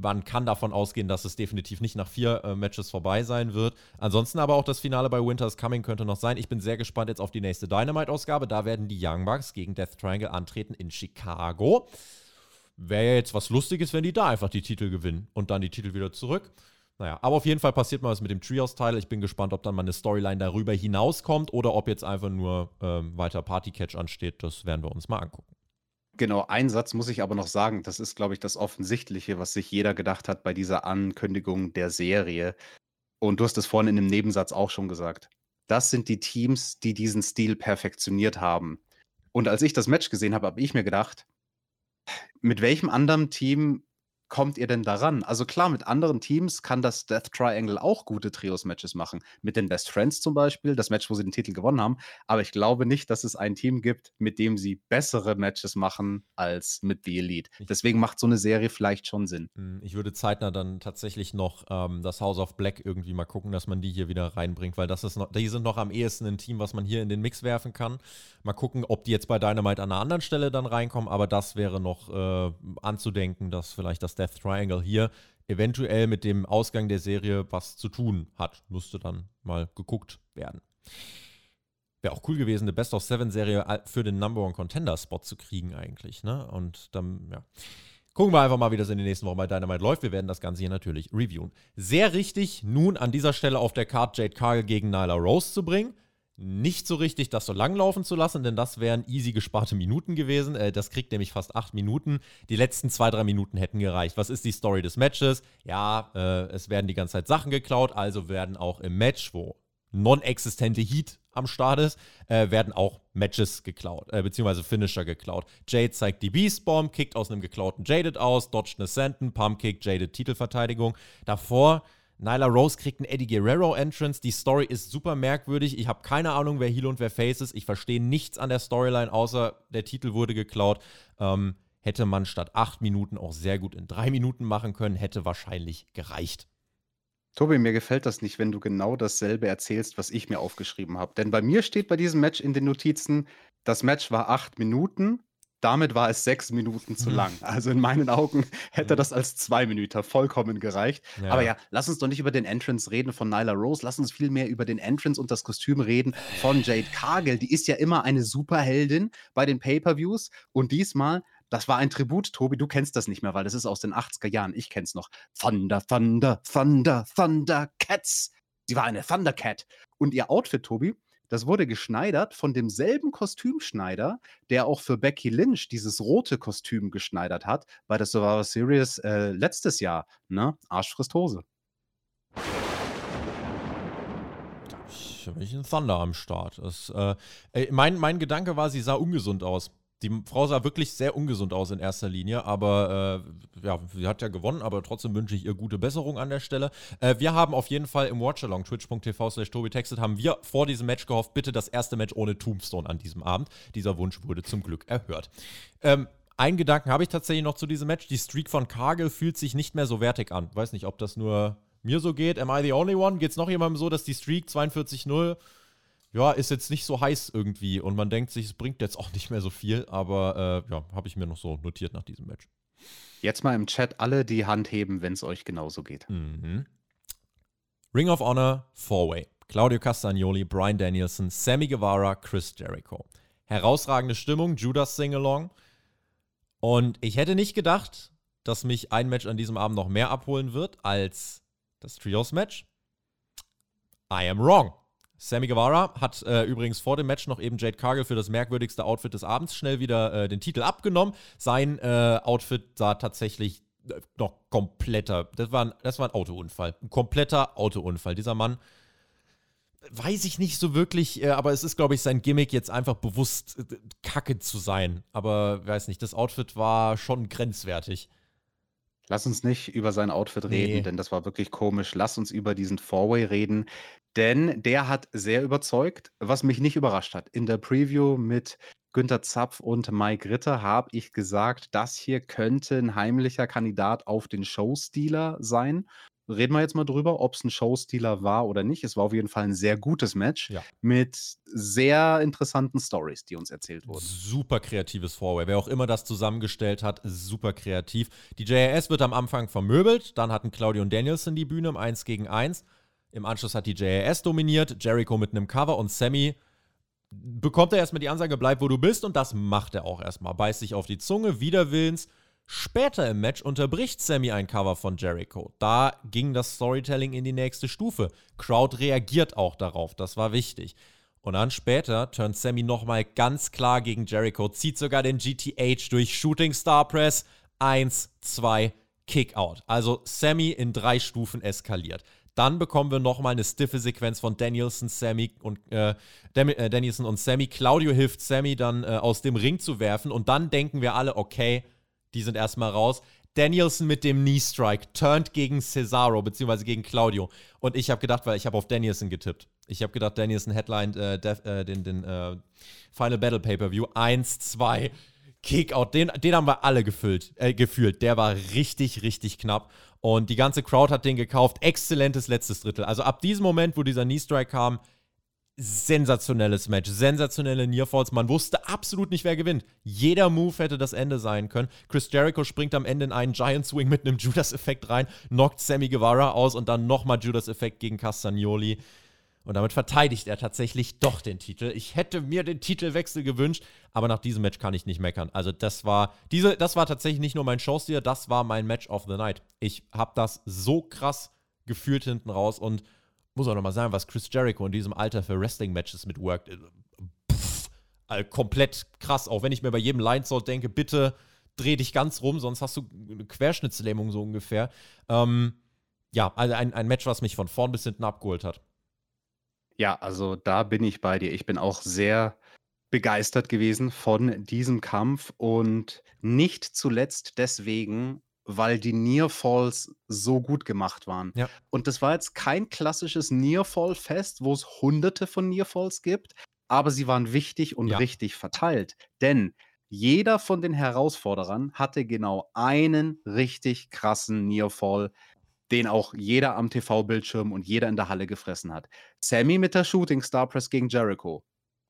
Man kann davon ausgehen, dass es definitiv nicht nach vier äh, Matches vorbei sein wird. Ansonsten aber auch das Finale bei Winter's Coming könnte noch sein. Ich bin sehr gespannt jetzt auf die nächste Dynamite-Ausgabe. Da werden die Young Bucks gegen Death Triangle antreten in Chicago. Wäre ja jetzt was Lustiges, wenn die da einfach die Titel gewinnen und dann die Titel wieder zurück. Naja, aber auf jeden Fall passiert mal was mit dem Trios-Teil. Ich bin gespannt, ob dann mal eine Storyline darüber hinauskommt oder ob jetzt einfach nur ähm, weiter Party-Catch ansteht. Das werden wir uns mal angucken. Genau, einen Satz muss ich aber noch sagen. Das ist, glaube ich, das Offensichtliche, was sich jeder gedacht hat bei dieser Ankündigung der Serie. Und du hast es vorhin in dem Nebensatz auch schon gesagt. Das sind die Teams, die diesen Stil perfektioniert haben. Und als ich das Match gesehen habe, habe ich mir gedacht, mit welchem anderen Team kommt ihr denn daran? Also klar, mit anderen Teams kann das Death Triangle auch gute Trios-Matches machen. Mit den Best Friends zum Beispiel, das Match, wo sie den Titel gewonnen haben. Aber ich glaube nicht, dass es ein Team gibt, mit dem sie bessere Matches machen als mit The Elite. Deswegen macht so eine Serie vielleicht schon Sinn. Hm, ich würde zeitnah dann tatsächlich noch ähm, das House of Black irgendwie mal gucken, dass man die hier wieder reinbringt, weil das ist noch, die sind noch am ehesten ein Team, was man hier in den Mix werfen kann. Mal gucken, ob die jetzt bei Dynamite an einer anderen Stelle dann reinkommen, aber das wäre noch äh, anzudenken, dass vielleicht das Death Triangle hier eventuell mit dem Ausgang der Serie was zu tun hat. Müsste dann mal geguckt werden. Wäre auch cool gewesen, eine Best of Seven Serie für den Number One Contender Spot zu kriegen, eigentlich. Ne? Und dann, ja. Gucken wir einfach mal, wie das in den nächsten Wochen bei Dynamite läuft. Wir werden das Ganze hier natürlich reviewen. Sehr richtig, nun an dieser Stelle auf der Card Jade Cargill gegen Nyla Rose zu bringen nicht so richtig, das so lang laufen zu lassen, denn das wären easy gesparte Minuten gewesen. Äh, das kriegt nämlich fast acht Minuten. Die letzten zwei, drei Minuten hätten gereicht. Was ist die Story des Matches? Ja, äh, es werden die ganze Zeit Sachen geklaut, also werden auch im Match, wo non-existente Heat am Start ist, äh, werden auch Matches geklaut, äh, beziehungsweise Finisher geklaut. Jade zeigt die Beast Bomb, kickt aus einem geklauten Jaded aus, dodgt eine Senten, Pump Kick, Jaded Titelverteidigung. Davor Nyla Rose kriegt einen Eddie Guerrero Entrance. Die Story ist super merkwürdig. Ich habe keine Ahnung, wer Heel und wer Face ist. Ich verstehe nichts an der Storyline, außer der Titel wurde geklaut. Ähm, hätte man statt acht Minuten auch sehr gut in drei Minuten machen können, hätte wahrscheinlich gereicht. Tobi, mir gefällt das nicht, wenn du genau dasselbe erzählst, was ich mir aufgeschrieben habe. Denn bei mir steht bei diesem Match in den Notizen, das Match war acht Minuten damit war es sechs Minuten zu mhm. lang. Also in meinen Augen hätte mhm. das als zwei Minuten vollkommen gereicht. Ja. Aber ja, lass uns doch nicht über den Entrance reden von Nyla Rose. Lass uns vielmehr über den Entrance und das Kostüm reden von Jade Cargill. Die ist ja immer eine Superheldin bei den Pay-Per-Views. Und diesmal das war ein Tribut, Tobi, du kennst das nicht mehr, weil das ist aus den 80er Jahren. Ich kenn's noch. Thunder, Thunder, Thunder, Thunder Cats. Sie war eine Thundercat. Und ihr Outfit, Tobi, das wurde geschneidert von demselben Kostümschneider, der auch für Becky Lynch dieses rote Kostüm geschneidert hat bei der Survivor Series äh, letztes Jahr. Ne? Arsch frisst Hose. Ich habe ein Thunder am Start. Das, äh, mein, mein Gedanke war, sie sah ungesund aus. Die Frau sah wirklich sehr ungesund aus in erster Linie, aber äh, ja, sie hat ja gewonnen, aber trotzdem wünsche ich ihr gute Besserung an der Stelle. Äh, wir haben auf jeden Fall im Watchalong, twitch.tv slash Textet, haben wir vor diesem Match gehofft, bitte das erste Match ohne Tombstone an diesem Abend. Dieser Wunsch wurde zum Glück erhört. Ähm, einen Gedanken habe ich tatsächlich noch zu diesem Match. Die Streak von Cargill fühlt sich nicht mehr so wertig an. Weiß nicht, ob das nur mir so geht. Am I the only one? Geht es noch jemandem so, dass die Streak 42-0 ja, ist jetzt nicht so heiß irgendwie und man denkt sich, es bringt jetzt auch nicht mehr so viel, aber äh, ja, habe ich mir noch so notiert nach diesem Match. Jetzt mal im Chat alle die Hand heben, wenn es euch genauso geht. Mhm. Ring of Honor, Four-Way. Claudio Castagnoli, Brian Danielson, Sammy Guevara, Chris Jericho. Herausragende Stimmung, Judas Singalong. Und ich hätte nicht gedacht, dass mich ein Match an diesem Abend noch mehr abholen wird als das Trios-Match. I am wrong. Sammy Guevara hat äh, übrigens vor dem Match noch eben Jade Cargill für das merkwürdigste Outfit des Abends schnell wieder äh, den Titel abgenommen. Sein äh, Outfit sah tatsächlich äh, noch kompletter. Das war, ein, das war ein Autounfall. Ein kompletter Autounfall. Dieser Mann weiß ich nicht so wirklich, äh, aber es ist, glaube ich, sein Gimmick, jetzt einfach bewusst äh, kacke zu sein. Aber weiß nicht, das Outfit war schon grenzwertig. Lass uns nicht über sein Outfit reden, nee. denn das war wirklich komisch. Lass uns über diesen Four-Way reden, denn der hat sehr überzeugt, was mich nicht überrascht hat. In der Preview mit Günter Zapf und Mike Ritter habe ich gesagt, das hier könnte ein heimlicher Kandidat auf den Showstealer sein. Reden wir jetzt mal drüber, ob es ein Showstealer war oder nicht. Es war auf jeden Fall ein sehr gutes Match ja. mit sehr interessanten Stories, die uns erzählt wurden. Super kreatives Vorway. Wer auch immer das zusammengestellt hat, super kreativ. Die JRS wird am Anfang vermöbelt, dann hatten Claudio und Danielson die Bühne im 1 gegen 1. Im Anschluss hat die JAS dominiert, Jericho mit einem Cover und Sammy bekommt er erstmal die Ansage, bleib wo du bist und das macht er auch erstmal. Beißt sich auf die Zunge, widerwillens. Später im Match unterbricht Sammy ein Cover von Jericho. Da ging das Storytelling in die nächste Stufe. Crowd reagiert auch darauf, das war wichtig. Und dann später turnt Sammy nochmal ganz klar gegen Jericho, zieht sogar den GTH durch Shooting Star Press. Eins, zwei, Kickout. Also Sammy in drei Stufen eskaliert. Dann bekommen wir nochmal eine stiffe Sequenz von Danielson, Sammy und äh, äh, Danielson und Sammy. Claudio hilft Sammy dann äh, aus dem Ring zu werfen und dann denken wir alle, okay, die sind erstmal raus. Danielson mit dem Knee Strike turned gegen Cesaro beziehungsweise gegen Claudio und ich habe gedacht, weil ich habe auf Danielson getippt. Ich habe gedacht, Danielson headlined äh, äh, den, den äh, Final Battle Pay-per-View 1 2 Kickout, den, den haben wir alle gefüllt, äh, gefühlt. Der war richtig, richtig knapp. Und die ganze Crowd hat den gekauft. Exzellentes letztes Drittel. Also ab diesem Moment, wo dieser Knee Strike kam, sensationelles Match, sensationelle Nearfalls. Man wusste absolut nicht, wer gewinnt. Jeder Move hätte das Ende sein können. Chris Jericho springt am Ende in einen Giant Swing mit einem Judas-Effekt rein, knockt Sammy Guevara aus und dann nochmal Judas-Effekt gegen Castagnoli. Und damit verteidigt er tatsächlich doch den Titel. Ich hätte mir den Titelwechsel gewünscht, aber nach diesem Match kann ich nicht meckern. Also das war diese, das war tatsächlich nicht nur mein Showsteer, das war mein Match of the Night. Ich habe das so krass gefühlt hinten raus und muss auch nochmal sagen, was Chris Jericho in diesem Alter für Wrestling-Matches mitworkt. Äh, pff, also komplett krass. Auch wenn ich mir bei jedem Linesort denke, bitte dreh dich ganz rum, sonst hast du eine Querschnittslähmung so ungefähr. Ähm, ja, also ein, ein Match, was mich von vorn bis hinten abgeholt hat. Ja, also da bin ich bei dir. Ich bin auch sehr begeistert gewesen von diesem Kampf und nicht zuletzt deswegen, weil die Nearfalls so gut gemacht waren. Ja. Und das war jetzt kein klassisches Nearfall-Fest, wo es hunderte von Nearfalls gibt, aber sie waren wichtig und Ja. richtig verteilt. Denn jeder von den Herausforderern hatte genau einen richtig krassen Nearfall, den auch jeder am TV-Bildschirm und jeder in der Halle gefressen hat. Sammy mit der Shooting Star Press gegen Jericho.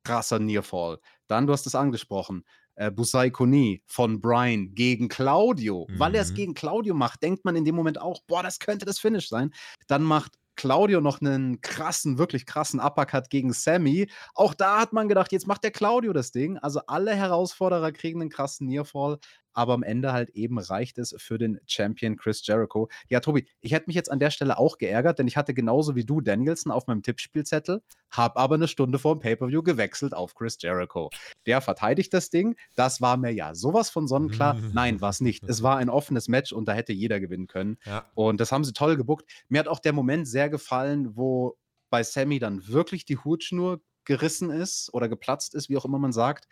Krasser Nearfall. Dann, du hast es angesprochen, äh, Busai Koni von Brian gegen Claudio. Weil er es Mhm. gegen Claudio macht, denkt man in dem Moment auch, boah, das könnte das Finish sein. Dann macht Claudio noch einen krassen, wirklich krassen Uppercut gegen Sammy. Auch da hat man gedacht, jetzt macht der Claudio das Ding. Also alle Herausforderer kriegen einen krassen Nearfall, aber am Ende halt eben reicht es für den Champion Chris Jericho. Ja, Tobi, ich hätte mich jetzt an der Stelle auch geärgert, denn ich hatte genauso wie du Danielson auf meinem Tippspielzettel, habe aber eine Stunde vor dem Pay-Per-View gewechselt auf Chris Jericho. Der verteidigt das Ding. Das war mir ja sowas von sonnenklar. Nein, war es nicht. Es war ein offenes Match und da hätte jeder gewinnen können. Ja. Und das haben sie toll gebuckt. Mir hat auch der Moment sehr gefallen, wo bei Sammy dann wirklich die Hutschnur gerissen ist oder geplatzt ist, wie auch immer man sagt.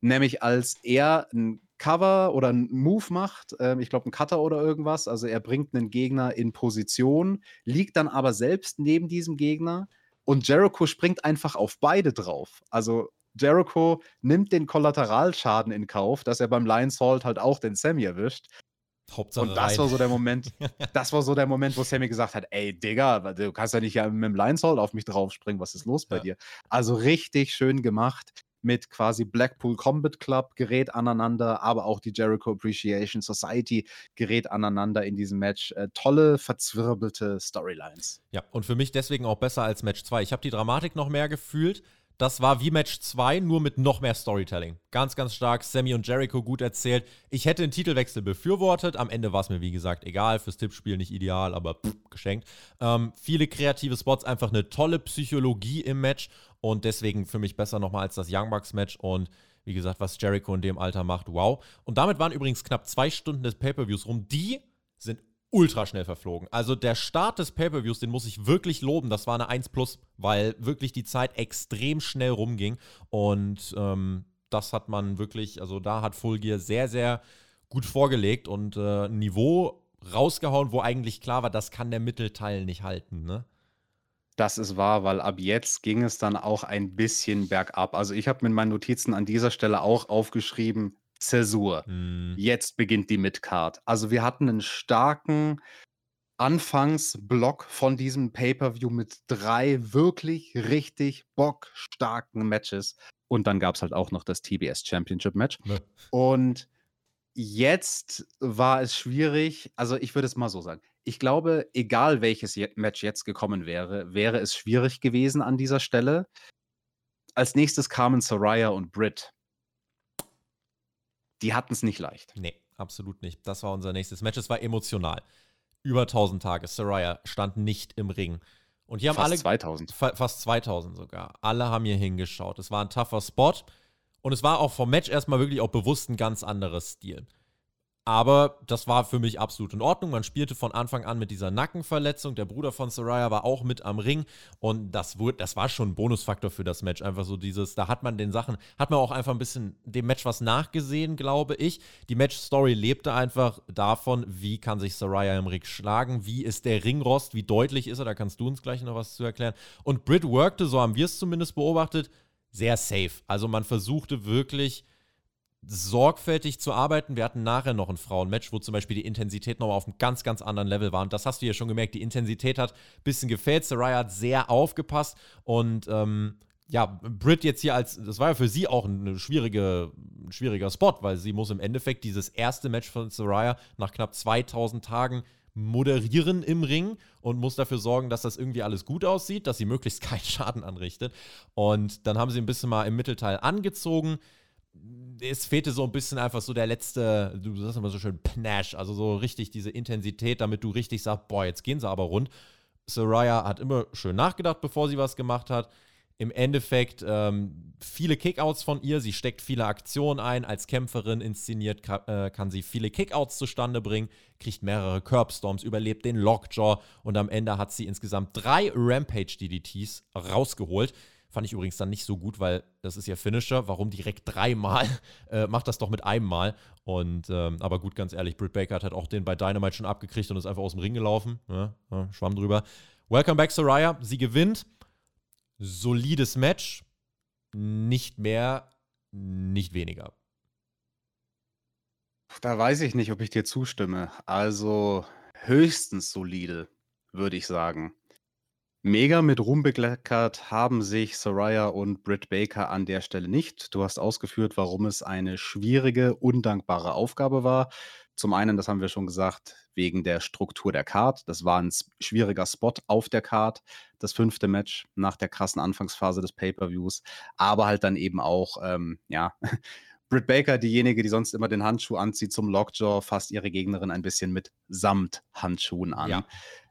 Nämlich als er ein Cover oder ein Move macht, ähm, ich glaube ein Cutter oder irgendwas. Also er bringt einen Gegner in Position, liegt dann aber selbst neben diesem Gegner und Jericho springt einfach auf beide drauf. Also Jericho nimmt den Kollateralschaden in Kauf, dass er beim Lions Halt halt auch den Sammy erwischt. Hauptsache Und das rein. war so der Moment, das war so der Moment, wo Sammy gesagt hat, ey, Digga, du kannst ja nicht mit dem Lionshold auf mich draufspringen, was ist los bei Ja. dir? Also richtig schön gemacht mit quasi Blackpool Combat Club gerät aneinander, aber auch die Jericho Appreciation Society gerät aneinander in diesem Match. Äh, tolle, verzwirbelte Storylines. Ja, und für mich deswegen auch besser als Match 2. Ich habe die Dramatik noch mehr gefühlt. Das war wie Match 2, nur mit noch mehr Storytelling. Ganz, ganz stark. Sammy und Jericho gut erzählt. Ich hätte den Titelwechsel befürwortet. Am Ende war es mir, wie gesagt, egal. Fürs Tippspiel nicht ideal, aber pff, geschenkt. Ähm, viele kreative Spots, einfach eine tolle Psychologie im Match. Und deswegen für mich besser nochmal als das Young Bucks Match. Und wie gesagt, was Jericho in dem Alter macht, wow. Und damit waren übrigens knapp zwei Stunden des Pay-Per-Views rum. Die sind ultra schnell verflogen. Also der Start des Pay-Per-Views, den muss ich wirklich loben. Das war eine 1 plus, weil wirklich die Zeit extrem schnell rumging. Und ähm, das hat man wirklich, also da hat Full Gear sehr, sehr gut vorgelegt und äh, ein Niveau rausgehauen, wo eigentlich klar war, das kann der Mittelteil nicht halten. Ne? Das ist wahr, weil ab jetzt ging es dann auch ein bisschen bergab. Also ich habe in meinen Notizen an dieser Stelle auch aufgeschrieben, Zäsur. Hm, Jetzt beginnt die Midcard. Also wir hatten einen starken Anfangsblock von diesem Pay-per-View mit drei wirklich richtig bockstarken Matches. Und dann gab es halt auch noch das TBS Championship Match. ne. Und jetzt war es schwierig. Also ich würde es mal so sagen. Ich glaube, egal welches Match jetzt gekommen wäre, wäre es schwierig gewesen an dieser Stelle. Als nächstes kamen Soraya und Britt. Die hatten es nicht leicht. Nee, absolut nicht. Das war unser nächstes Match. Es war emotional. Über 1000 Tage. Saraya stand nicht im Ring. Und hier haben Fast alle 2000. fa fast 2000 sogar. Alle haben hier hingeschaut. Es war ein tougher Spot und es war auch vom Match erstmal wirklich auch bewusst ein ganz anderes Stil. Aber das war für mich absolut in Ordnung. Man spielte von Anfang an mit dieser Nackenverletzung. Der Bruder von Soraya war auch mit am Ring. Und das, wurde, das war schon ein Bonusfaktor für das Match. Einfach so dieses, da hat man den Sachen, hat man auch einfach ein bisschen dem Match was nachgesehen, glaube ich. Die Match-Story lebte einfach davon, wie kann sich Soraya im Ring schlagen, wie ist der Ringrost, wie deutlich ist er. Da kannst du uns gleich noch was zu erklären. Und Britt workte, so haben wir es zumindest beobachtet, sehr safe. Also man versuchte wirklich sorgfältig zu arbeiten. Wir hatten nachher noch ein Frauenmatch, wo zum Beispiel die Intensität nochmal auf einem ganz, ganz anderen Level war. Und das hast du ja schon gemerkt. Die Intensität hat ein bisschen gefällt. Saraya hat sehr aufgepasst. Und ähm, ja, Britt jetzt hier als, das war ja für sie auch ein schwierige, schwieriger Spot, weil sie muss im Endeffekt dieses erste Match von Saraya nach knapp 2000 Tagen moderieren im Ring und muss dafür sorgen, dass das irgendwie alles gut aussieht, dass sie möglichst keinen Schaden anrichtet. Und dann haben sie ein bisschen mal im Mittelteil angezogen es fehlte so ein bisschen einfach so der letzte, du sagst immer so schön, Pnash, also so richtig diese Intensität, damit du richtig sagst, boah, jetzt gehen sie aber rund. Soraya hat immer schön nachgedacht, bevor sie was gemacht hat. Im Endeffekt ähm, viele Kickouts von ihr, sie steckt viele Aktionen ein, als Kämpferin inszeniert, kann, äh, kann sie viele Kickouts zustande bringen, kriegt mehrere Curbstorms, überlebt den Lockjaw und am Ende hat sie insgesamt drei Rampage-DDTs rausgeholt. Fand ich übrigens dann nicht so gut, weil das ist ja Finisher. Warum direkt dreimal? Äh, macht das doch mit einem Mal. Und, ähm, aber gut, ganz ehrlich, Britt Baker hat halt auch den bei Dynamite schon abgekriegt und ist einfach aus dem Ring gelaufen. Ja, ja, schwamm drüber. Welcome back, Soraya. Sie gewinnt. Solides Match. Nicht mehr, nicht weniger. Da weiß ich nicht, ob ich dir zustimme. Also höchstens solide, würde ich sagen. Mega mit Ruhm bekleckert haben sich Soraya und Britt Baker an der Stelle nicht. Du hast ausgeführt, warum es eine schwierige, undankbare Aufgabe war. Zum einen, das haben wir schon gesagt, wegen der Struktur der Card. Das war ein schwieriger Spot auf der Card, das fünfte Match nach der krassen Anfangsphase des Pay-per-Views. Aber halt dann eben auch, ähm, ja, Britt Baker, diejenige, die sonst immer den Handschuh anzieht zum Lockjaw, fasst ihre Gegnerin ein bisschen mit Samthandschuhen an. Ja.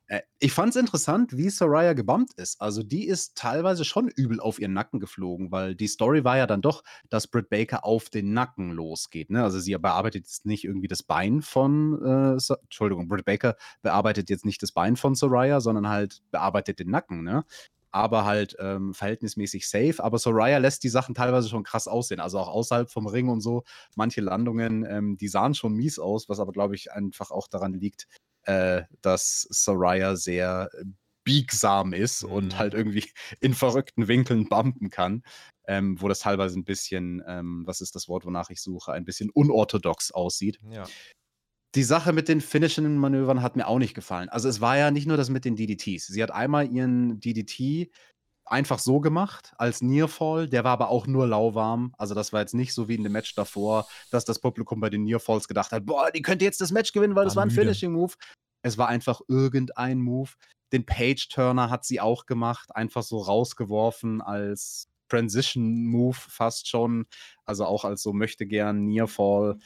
Äh, ich fand es interessant, wie Soraya gebumpt ist. Also, die ist teilweise schon übel auf ihren Nacken geflogen, weil die Story war ja dann doch, dass Britt Baker auf den Nacken losgeht, ne? Also, sie bearbeitet jetzt nicht irgendwie das Bein von, äh, Entschuldigung, Britt Baker bearbeitet jetzt nicht das Bein von Soraya, sondern halt bearbeitet den Nacken, ne? Aber halt, ähm, verhältnismäßig safe. Aber Soraya lässt die Sachen teilweise schon krass aussehen. Also, auch außerhalb vom Ring und so. Manche Landungen, ähm, die sahen schon mies aus, was aber, glaube ich, einfach auch daran liegt, äh, dass Soraya sehr biegsam ist mhm. und halt irgendwie in verrückten Winkeln bumpen kann, ähm, wo das teilweise ein bisschen, ähm, was ist das Wort, wonach ich suche, ein bisschen unorthodox aussieht. Ja. Die Sache mit den finishenden Manövern hat mir auch nicht gefallen. Also es war ja nicht nur das mit den DDTs. Sie hat einmal ihren DDT einfach so gemacht als Nearfall. Der war aber auch nur lauwarm. Also das war jetzt nicht so wie in dem Match davor, dass das Publikum bei den Nearfalls gedacht hat, boah, die könnte jetzt das Match gewinnen, weil das war ein Finishing Move. Es war einfach irgendein Move. Den Page Turner hat sie auch gemacht, einfach so rausgeworfen als Transition Move fast schon, also auch als so möchte gern Nearfall.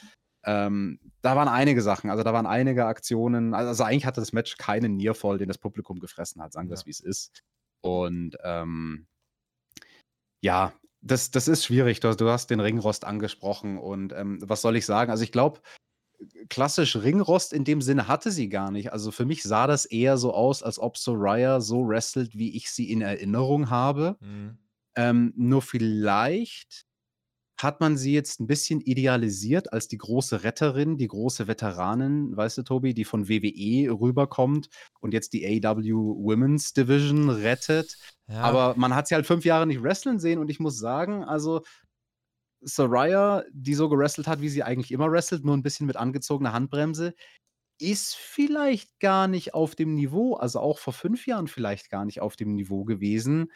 Ähm, da waren einige Sachen, also da waren einige Aktionen. Also eigentlich hatte das Match keinen Nearfall, den das Publikum gefressen hat, sagen wir ja. es wie es ist. Und ähm, ja, das, das ist schwierig. Du, du, hast den Ringrost angesprochen und ähm, was soll ich sagen? Also ich glaube, klassisch Ringrost in dem Sinne hatte sie gar nicht. Also für mich sah das eher so aus, als ob Soraya so wrestelt, wie ich sie in Erinnerung habe. Mhm. Ähm, nur vielleicht hat man sie jetzt ein bisschen idealisiert als die große Retterin, die große Veteranin, weißt du, Tobi, die von WWE rüberkommt und jetzt die AW Women's Division rettet. Ja. Aber man hat sie halt fünf Jahre nicht wrestlen sehen und ich muss sagen, also Soraya, die so gewrestelt hat, wie sie eigentlich immer wrestelt, nur ein bisschen mit angezogener Handbremse, ist vielleicht gar nicht auf dem Niveau, also auch vor fünf Jahren vielleicht gar nicht auf dem Niveau gewesen,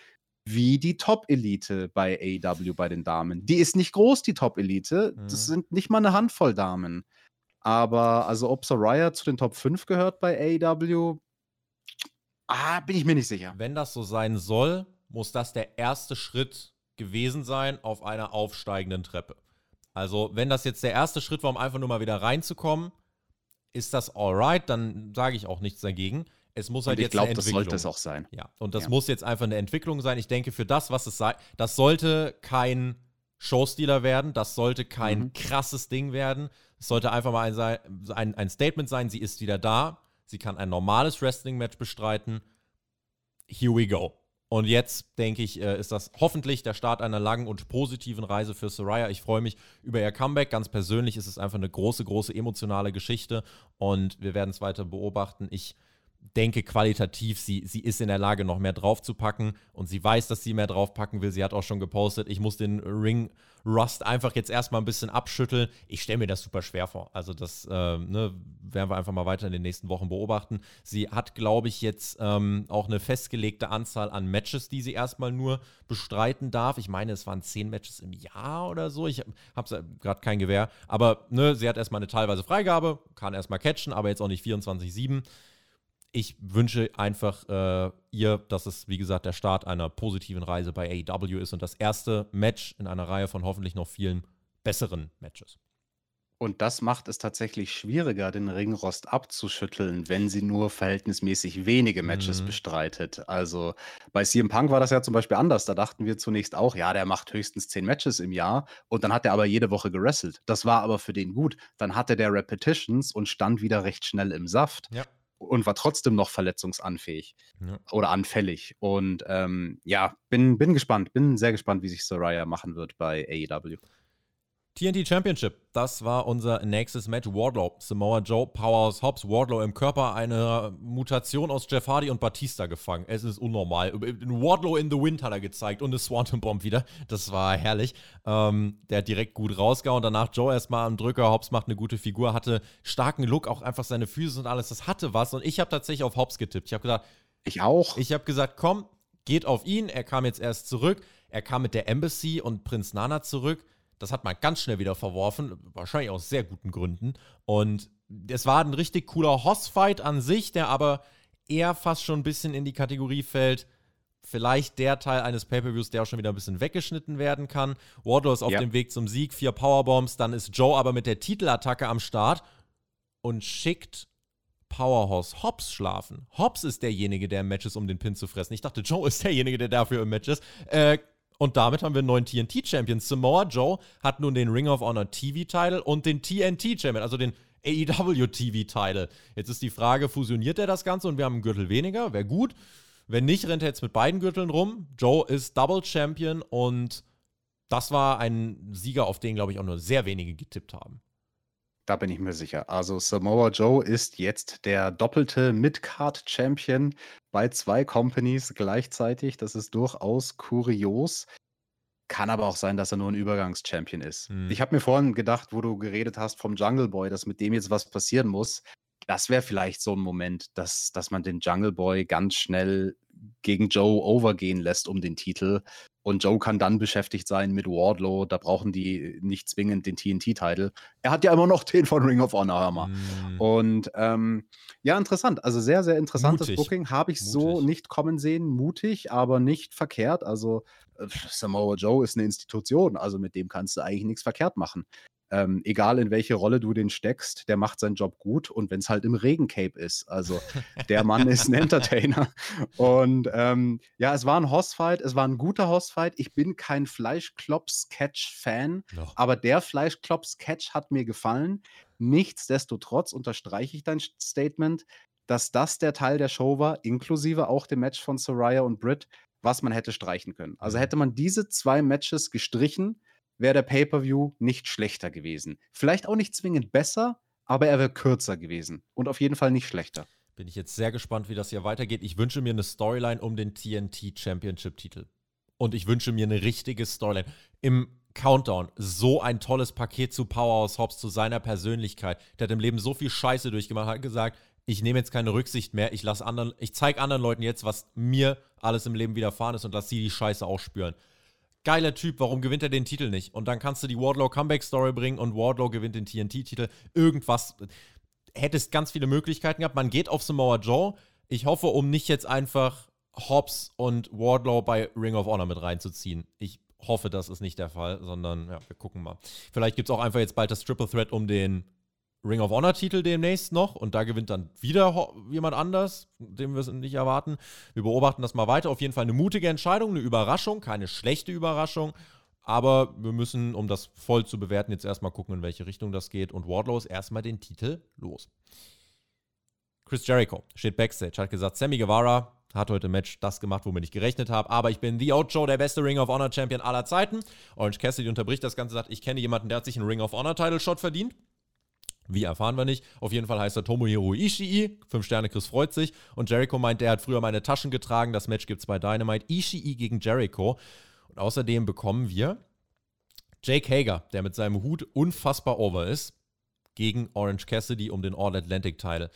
wie die Top-Elite bei AEW bei den Damen. Die ist nicht groß, die Top-Elite. Mhm. Das sind nicht mal eine Handvoll Damen. Aber also ob Soraya zu den Top 5 gehört bei AEW, ah, bin ich mir nicht sicher. Wenn das so sein soll, muss das der erste Schritt gewesen sein auf einer aufsteigenden Treppe. Also, wenn das jetzt der erste Schritt war, um einfach nur mal wieder reinzukommen, ist das alright, dann sage ich auch nichts dagegen. Es muss halt Und ich jetzt glaube, eine das Entwicklung. sollte es auch sein. Ja, und das Ja. muss jetzt einfach eine Entwicklung sein. Ich denke, für das, was es sei, das sollte kein Showstealer werden, das sollte kein Mhm. krasses Ding werden. Es sollte einfach mal ein, ein, ein Statement sein, sie ist wieder da, sie kann ein normales Wrestling-Match bestreiten. Here we go. Und jetzt, denke ich, äh, ist das hoffentlich der Start einer langen und positiven Reise für Soraya. Ich freue mich über ihr Comeback. Ganz persönlich ist es einfach eine große, große emotionale Geschichte und wir werden es weiter beobachten. Ich denke qualitativ, sie, sie ist in der Lage, noch mehr draufzupacken und sie weiß, dass sie mehr draufpacken will. Sie hat auch schon gepostet, ich muss den Ring Rust einfach jetzt erstmal ein bisschen abschütteln. Ich stelle mir das super schwer vor. Also das ähm, ne, werden wir einfach mal weiter in den nächsten Wochen beobachten. Sie hat, glaube ich, jetzt ähm, auch eine festgelegte Anzahl an Matches, die sie erstmal nur bestreiten darf. Ich meine, es waren zehn Matches im Jahr oder so. Ich habe gerade kein Gewehr. Aber ne, sie hat erstmal eine teilweise Freigabe, kann erstmal catchen, aber jetzt auch nicht 24-7 ich wünsche einfach äh, ihr, dass es, wie gesagt, der Start einer positiven Reise bei AEW ist und das erste Match in einer Reihe von hoffentlich noch vielen besseren Matches. Und das macht es tatsächlich schwieriger, den Ringrost abzuschütteln, wenn sie nur verhältnismäßig wenige Matches Mhm. bestreitet. Also bei CM Punk war das ja zum Beispiel anders. Da dachten wir zunächst auch, ja, der macht höchstens zehn Matches im Jahr und dann hat er aber jede Woche gewrestelt. Das war aber für den gut. Dann hatte der Repetitions und stand wieder recht schnell im Saft Ja. Und war trotzdem noch verletzungsanfähig Ja. oder anfällig. Und ähm, ja, bin, bin gespannt, bin sehr gespannt, wie sich Soraya machen wird bei AEW. TNT Championship, das war unser nächstes Match. Wardlow, Samoa Joe, Powerhouse Hobbs, Wardlow im Körper, eine Mutation aus Jeff Hardy und Batista gefangen. Es ist unnormal. Wardlow in the Wind hat er gezeigt und eine Swanton Bomb wieder. Das war herrlich. Ähm, der hat direkt gut rausgehauen. Danach Joe erstmal am Drücker. Hobbs macht eine gute Figur, hatte starken Look, auch einfach seine Füße und alles. Das hatte was. Und ich habe tatsächlich auf Hobbs getippt. Ich habe gesagt, Ich auch. ich habe gesagt, komm, geht auf ihn. Er kam jetzt erst zurück. Er kam mit der Embassy und Prinz Nana zurück. Das hat man ganz schnell wieder verworfen. Wahrscheinlich aus sehr guten Gründen. Und es war ein richtig cooler Hoss-Fight an sich, der aber eher fast schon ein bisschen in die Kategorie fällt. Vielleicht der Teil eines Pay-Per-Views, der auch schon wieder ein bisschen weggeschnitten werden kann. Wardlow ist auf Ja. dem Weg zum Sieg, vier Powerbombs. Dann ist Joe aber mit der Titelattacke am Start und schickt Powerhouse Hobbs schlafen. Hobbs ist derjenige, der im Match ist, um den Pin zu fressen. Ich dachte, Joe ist derjenige, der dafür im Match ist. Äh, und damit haben wir einen neuen TNT-Champion. Samoa Joe hat nun den Ring of Honor TV-Title und den TNT-Champion, also den AEW TV-Title. Jetzt ist die Frage, fusioniert er das Ganze und wir haben einen Gürtel weniger? Wäre gut. Wenn nicht, rennt er jetzt mit beiden Gürteln rum. Joe ist Double Champion und das war ein Sieger, auf den, glaube ich, auch nur sehr wenige getippt haben. Da bin ich mir sicher. Also Samoa Joe ist jetzt der doppelte Mid-Card-Champion bei zwei Companies gleichzeitig. Das ist durchaus kurios. Kann aber auch sein, dass er nur ein Übergangs-Champion ist. Hm. Ich habe mir vorhin gedacht, wo du geredet hast vom Jungle Boy, dass mit dem jetzt was passieren muss. Das wäre vielleicht so ein Moment, dass, dass man den Jungle Boy ganz schnell gegen Joe overgehen lässt um den Titel. Und Joe kann dann beschäftigt sein mit Wardlow. Da brauchen die nicht zwingend den TNT-Title. Er hat ja immer noch den von Ring of Honor, hör mal. Mm. Und ähm, ja, interessant. Also sehr, sehr interessantes Mutig. Booking. Habe ich so Mutig. nicht kommen sehen. Mutig, aber nicht verkehrt. Also äh, Samoa Joe ist eine Institution. Also mit dem kannst du eigentlich nichts verkehrt machen. Ähm, egal in welche Rolle du den steckst, der macht seinen Job gut. Und wenn es halt im Regencape ist. Also der Mann ist ein Entertainer. Und ähm, ja, es war ein Hossfight. Es war ein guter Hossfight. Ich bin kein Fleischklops-Catch-Fan. Noch. Aber der Fleischklops-Catch hat mir gefallen. Nichtsdestotrotz unterstreiche ich dein Statement, dass das der Teil der Show war, inklusive auch dem Match von Soraya und Britt, was man hätte streichen können. Also Mhm. hätte man diese zwei Matches gestrichen, wäre der Pay-Per-View nicht schlechter gewesen. Vielleicht auch nicht zwingend besser, aber er wäre kürzer gewesen. Und auf jeden Fall nicht schlechter. Bin ich jetzt sehr gespannt, wie das hier weitergeht. Ich wünsche mir eine Storyline um den TNT Championship-Titel. Und ich wünsche mir eine richtige Storyline. Im Countdown so ein tolles Paket zu Powerhouse Hobbs, zu seiner Persönlichkeit. Der hat im Leben so viel Scheiße durchgemacht, hat gesagt, ich nehme jetzt keine Rücksicht mehr, ich lasse ich zeige anderen Leuten jetzt, was mir alles im Leben widerfahren ist und lass sie die Scheiße auch spüren. Geiler Typ, warum gewinnt er den Titel nicht? Und dann kannst du die Wardlow Comeback Story bringen und Wardlow gewinnt den TNT-Titel. Irgendwas. Hättest ganz viele Möglichkeiten gehabt. Man geht auf Samoa Joe. Ich hoffe, um nicht jetzt einfach Hobbs und Wardlow bei Ring of Honor mit reinzuziehen. Ich hoffe, das ist nicht der Fall, sondern ja, wir gucken mal. Vielleicht gibt es auch einfach jetzt bald das Triple Threat um den Ring of Honor-Titel demnächst noch und da gewinnt dann wieder jemand anders, den wir es nicht erwarten. Wir beobachten das mal weiter. Auf jeden Fall eine mutige Entscheidung, eine Überraschung, keine schlechte Überraschung. Aber wir müssen, um das voll zu bewerten, jetzt erstmal gucken, in welche Richtung das geht. Und Wardlow ist erstmal den Titel los. Chris Jericho steht backstage, hat gesagt, Sammy Guevara hat heute Match das gemacht, womit ich gerechnet habe. Aber ich bin The Ocho, der beste Ring of Honor Champion aller Zeiten. Orange Cassidy unterbricht das Ganze, sagt, ich kenne jemanden, der hat sich einen Ring of Honor Title Shot verdient. Wie erfahren wir nicht. Auf jeden Fall heißt er Tomohiro Ishii. Fünf Sterne, Chris freut sich. Und Jericho meint, der hat früher meine Taschen getragen. Das Match gibt es bei Dynamite. Ishii gegen Jericho. Und außerdem bekommen wir Jake Hager, der mit seinem Hut unfassbar over ist, gegen Orange Cassidy um den All-Atlantic-Title.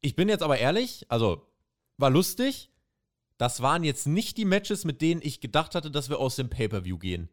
Ich bin jetzt aber ehrlich, also war lustig. Das waren jetzt nicht die Matches, mit denen ich gedacht hatte, dass wir aus dem Pay-Per-View gehen.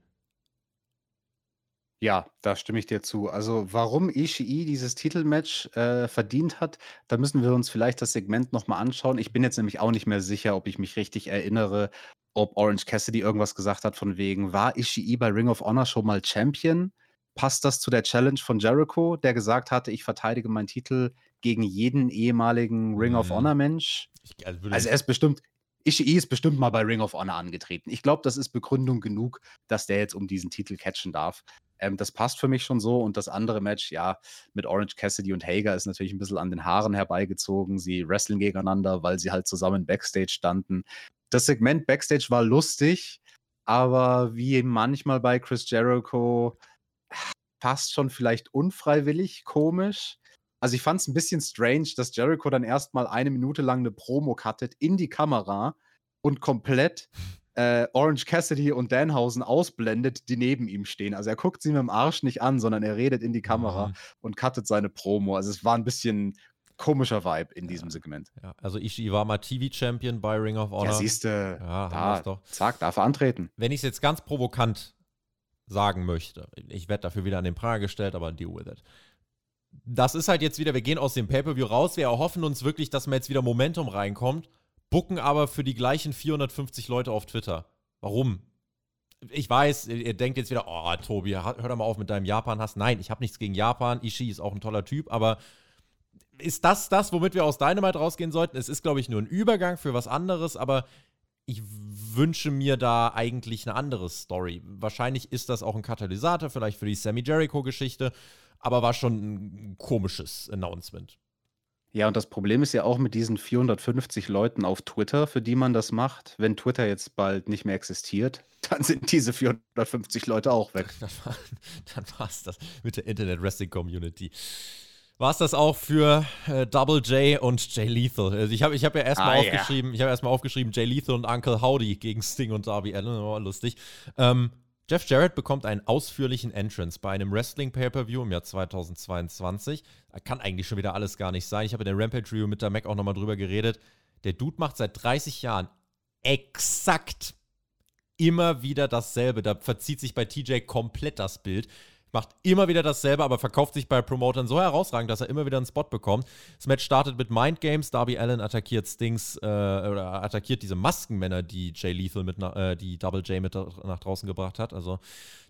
Ja, da stimme ich dir zu. Also, warum Ishii dieses Titelmatch äh, verdient hat, da müssen wir uns vielleicht das Segment nochmal anschauen. Ich bin jetzt nämlich auch nicht mehr sicher, ob ich mich richtig erinnere, ob Orange Cassidy irgendwas gesagt hat von wegen, war Ishii bei Ring of Honor schon mal Champion? Passt das zu der Challenge von Jericho, der gesagt hatte, ich verteidige meinen Titel gegen jeden ehemaligen Ring of mhm. Honor Mensch? also, also er ist bestimmt, Ishii ist bestimmt mal bei Ring of Honor angetreten. Ich glaube, das ist Begründung genug, dass der jetzt um diesen Titel catchen darf. Ähm, das passt für mich schon so. Und das andere Match, ja, mit Orange Cassidy und Hager ist natürlich ein bisschen an den Haaren herbeigezogen. Sie wresteln gegeneinander, weil sie halt zusammen Backstage standen. Das Segment Backstage war lustig, aber wie manchmal bei Chris Jericho fast schon vielleicht unfreiwillig komisch. Also ich fand es ein bisschen strange, dass Jericho dann erstmal eine Minute lang eine Promo cuttet in die Kamera und komplett äh, Orange Cassidy und Danhausen ausblendet, die neben ihm stehen. Also er guckt sie mit dem Arsch nicht an, sondern er redet in die Kamera mhm. und cuttet seine Promo. Also es war ein bisschen komischer Vibe in diesem Segment. Ja, also Ishii war mal TV-Champion bei Ring of Honor. Ja, siehst du, ja, da, doch. zack, darf er antreten. Wenn ich es jetzt ganz provokant sagen möchte, ich werde dafür wieder an den Prager gestellt, aber deal with it. Das ist halt jetzt wieder, wir gehen aus dem Pay-Per-View raus, wir erhoffen uns wirklich, dass man jetzt wieder Momentum reinkommt bucken aber für die gleichen 450 Leute auf Twitter. Warum? Ich weiß, ihr denkt jetzt wieder, oh, Tobi, hör doch mal auf mit deinem Japan-Hass. Nein, ich habe nichts gegen Japan. Ishii ist auch ein toller Typ, aber ist das das, womit wir aus Dynamite rausgehen sollten? Es ist, glaube ich, nur ein Übergang für was anderes, aber ich wünsche mir da eigentlich eine andere Story. Wahrscheinlich ist das auch ein Katalysator, vielleicht für die Sammy Jericho-Geschichte, aber war schon ein komisches Announcement. Ja, und das Problem ist ja auch mit diesen 450 Leuten auf Twitter, für die man das macht. Wenn Twitter jetzt bald nicht mehr existiert, dann sind diese 450 Leute auch weg. dann war es das mit der Internet Wrestling Community. War es das auch für äh, Double J und Jay Lethal? Also ich habe ich hab ja erstmal ah, aufgeschrieben, ja. ich habe erstmal aufgeschrieben, Jay Lethal und Uncle Howdy gegen Sting und Darby Allen. Oh, lustig. Ähm, Jeff Jarrett bekommt einen ausführlichen Entrance bei einem Wrestling-Pay-Per-View im Jahr 2022. Kann eigentlich schon wieder alles gar nicht sein. Ich habe in der Rampage-Review mit der Mac auch nochmal drüber geredet. Der Dude macht seit 30 Jahren exakt immer wieder dasselbe. Da verzieht sich bei TJ komplett das Bild macht immer wieder dasselbe, aber verkauft sich bei Promotern so herausragend, dass er immer wieder einen Spot bekommt. Das Match startet mit Mind Games. Darby Allen attackiert Stings äh, oder attackiert diese Maskenmänner, die Jay Lethal mit, äh, die Double J mit nach draußen gebracht hat. Also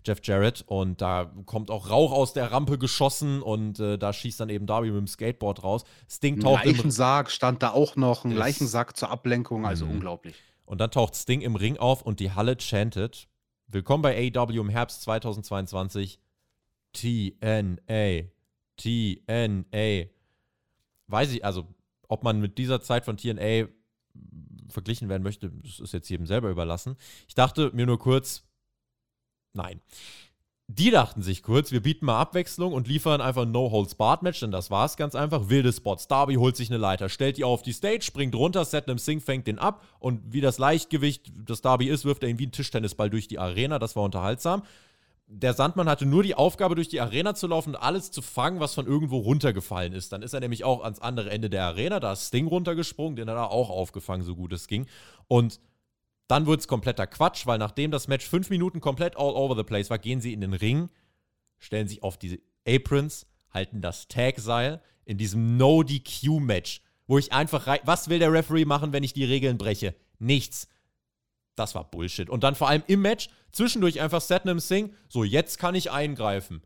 Jeff Jarrett. Und da kommt auch Rauch aus der Rampe geschossen und äh, da schießt dann eben Darby mit dem Skateboard raus. Sting taucht. Ein Leichensarg stand da auch noch, ein Leichensack zur Ablenkung, also mhm. unglaublich. Und dann taucht Sting im Ring auf und die Halle chantet. Willkommen bei AEW im Herbst 2022. TNA. TNA. Weiß ich, also, ob man mit dieser Zeit von TNA verglichen werden möchte, das ist jetzt jedem selber überlassen. Ich dachte mir nur kurz, nein. Die dachten sich kurz, wir bieten mal Abwechslung und liefern einfach ein No-Holds-Barred-Match, denn das war es ganz einfach. Wilde Spots. Darby holt sich eine Leiter, stellt die auf die Stage, springt runter, Setnam Singh fängt den ab und wie das Leichtgewicht das Darby ist, wirft er ihn wie ein Tischtennisball durch die Arena. Das war unterhaltsam der Sandmann hatte nur die Aufgabe, durch die Arena zu laufen und alles zu fangen, was von irgendwo runtergefallen ist. Dann ist er nämlich auch ans andere Ende der Arena, da ist Sting runtergesprungen, den hat er auch aufgefangen, so gut es ging. Und dann wurde es kompletter Quatsch, weil nachdem das Match fünf Minuten komplett all over the place war, gehen sie in den Ring, stellen sich auf diese Aprons, halten das Tag-Seil in diesem No-DQ-Match, wo ich einfach rein. Was will der Referee machen, wenn ich die Regeln breche? Nichts. Das war Bullshit. Und dann vor allem im Match zwischendurch einfach Satnam Singh, so jetzt kann ich eingreifen.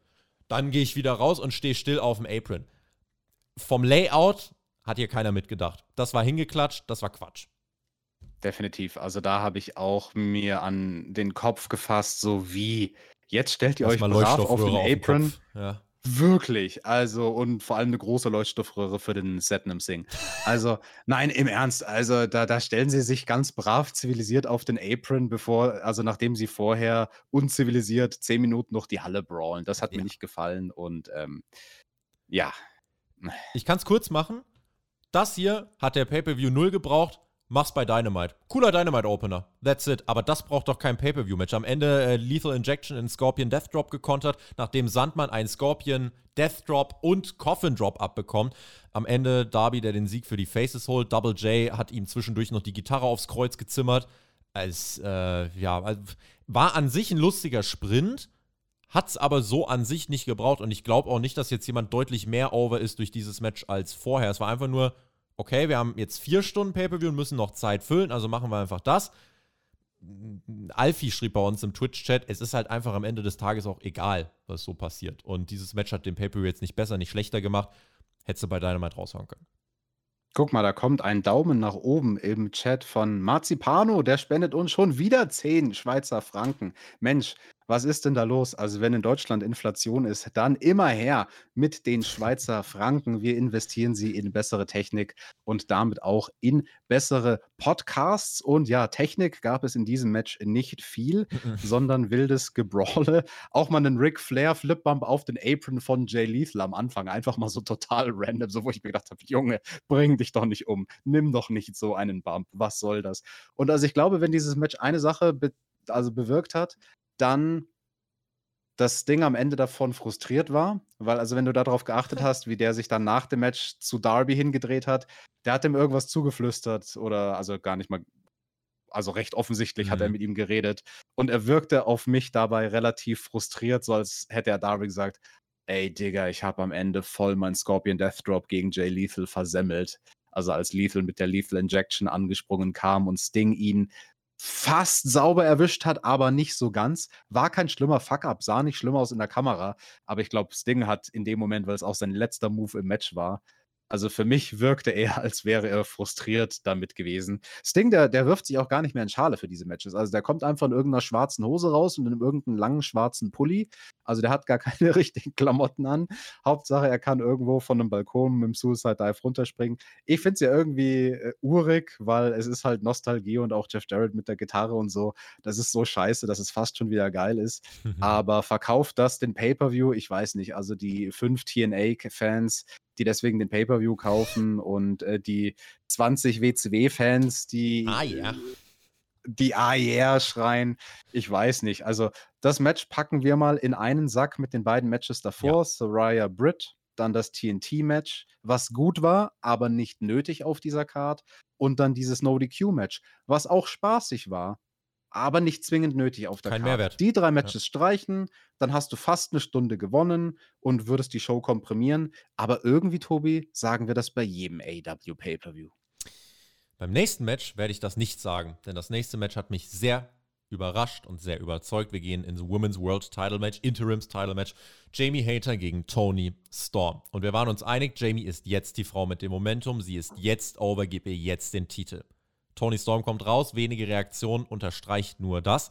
Dann gehe ich wieder raus und stehe still auf dem Apron. Vom Layout hat hier keiner mitgedacht. Das war hingeklatscht, das war Quatsch. Definitiv. Also da habe ich auch mir an den Kopf gefasst, so wie jetzt stellt ihr euch brav auf den Apron. Auf den ja. Wirklich, also und vor allem eine große Leuchtstoffröhre für den Setnam Sing. Also, nein, im Ernst, also da, da stellen sie sich ganz brav zivilisiert auf den Apron, bevor, also nachdem sie vorher unzivilisiert zehn Minuten noch die Halle brawlen. Das hat ja. mir nicht gefallen und ähm, ja. Ich kann es kurz machen. Das hier hat der Pay-Per-View 0 gebraucht. Mach's bei Dynamite. Cooler Dynamite-Opener. That's it. Aber das braucht doch kein Pay-Per-View-Match. Am Ende äh, Lethal Injection in Scorpion Death Drop gekontert, nachdem Sandmann einen Scorpion Death Drop und Coffin Drop abbekommt. Am Ende Darby, der den Sieg für die Faces holt. Double J hat ihm zwischendurch noch die Gitarre aufs Kreuz gezimmert. Als, äh, ja, war an sich ein lustiger Sprint. Hat's aber so an sich nicht gebraucht und ich glaube auch nicht, dass jetzt jemand deutlich mehr over ist durch dieses Match als vorher. Es war einfach nur okay, wir haben jetzt vier Stunden Pay-Per-View und müssen noch Zeit füllen, also machen wir einfach das. Alfie schrieb bei uns im Twitch-Chat, es ist halt einfach am Ende des Tages auch egal, was so passiert. Und dieses Match hat den Pay-Per-View jetzt nicht besser, nicht schlechter gemacht. Hättest du bei Dynamite raushauen können. Guck mal, da kommt ein Daumen nach oben im Chat von Marzipano. Der spendet uns schon wieder 10 Schweizer Franken. Mensch, was ist denn da los? Also, wenn in Deutschland Inflation ist, dann immer her mit den Schweizer Franken. Wir investieren sie in bessere Technik und damit auch in bessere Podcasts. Und ja, Technik gab es in diesem Match nicht viel, sondern wildes Gebrawle. Auch mal einen Ric Flair Flipbump auf den Apron von Jay Lethal am Anfang. Einfach mal so total random, so wo ich mir gedacht habe, Junge, bring dich doch nicht um. Nimm doch nicht so einen Bump. Was soll das? Und also ich glaube, wenn dieses Match eine Sache also bewirkt hat, dann das Ding am Ende davon frustriert war, weil also wenn du darauf geachtet hast, wie der sich dann nach dem Match zu Darby hingedreht hat, der hat ihm irgendwas zugeflüstert oder also gar nicht mal, also recht offensichtlich mhm. hat er mhm. mit ihm geredet und er wirkte auf mich dabei relativ frustriert, so als hätte er Darby gesagt, ey Digga, ich habe am Ende voll mein Scorpion Death Drop gegen Jay Lethal versemmelt. Also als Lethal mit der Lethal Injection angesprungen kam und Sting ihn fast sauber erwischt hat, aber nicht so ganz. War kein schlimmer Fuck-up, sah nicht schlimm aus in der Kamera, aber ich glaube, Sting hat in dem Moment, weil es auch sein letzter Move im Match war, also für mich wirkte er, als wäre er frustriert damit gewesen. Sting, der, der wirft sich auch gar nicht mehr in Schale für diese Matches. Also der kommt einfach in irgendeiner schwarzen Hose raus und in irgendeinem langen schwarzen Pulli. Also der hat gar keine richtigen Klamotten an. Hauptsache, er kann irgendwo von einem Balkon mit dem Suicide Dive runterspringen. Ich finde es ja irgendwie äh, urig, weil es ist halt Nostalgie und auch Jeff Jarrett mit der Gitarre und so. Das ist so scheiße, dass es fast schon wieder geil ist. Mhm. Aber verkauft das den Pay-Per-View? Ich weiß nicht. Also die fünf TNA-Fans, die deswegen den Pay-Per-View kaufen und äh, die 20 WCW-Fans, die ah, ja. die ah yeah schreien. Ich weiß nicht. Also das Match packen wir mal in einen Sack mit den beiden Matches davor. Ja. Soraya Britt, dann das TNT-Match, was gut war, aber nicht nötig auf dieser Card. Und dann dieses No-DQ-Match, was auch spaßig war, aber nicht zwingend nötig auf der Kein Karte. Mehrwert. Die drei Matches ja. streichen, dann hast du fast eine Stunde gewonnen und würdest die Show komprimieren. Aber irgendwie, Tobi, sagen wir das bei jedem AW Pay-Per-View. Beim nächsten Match werde ich das nicht sagen, denn das nächste Match hat mich sehr überrascht und sehr überzeugt. Wir gehen ins Women's World Title Match, Interims Title Match. Jamie Hater gegen Tony Storm. Und wir waren uns einig, Jamie ist jetzt die Frau mit dem Momentum. Sie ist jetzt over, gib ihr jetzt den Titel. Tony Storm kommt raus, wenige Reaktionen, unterstreicht nur das.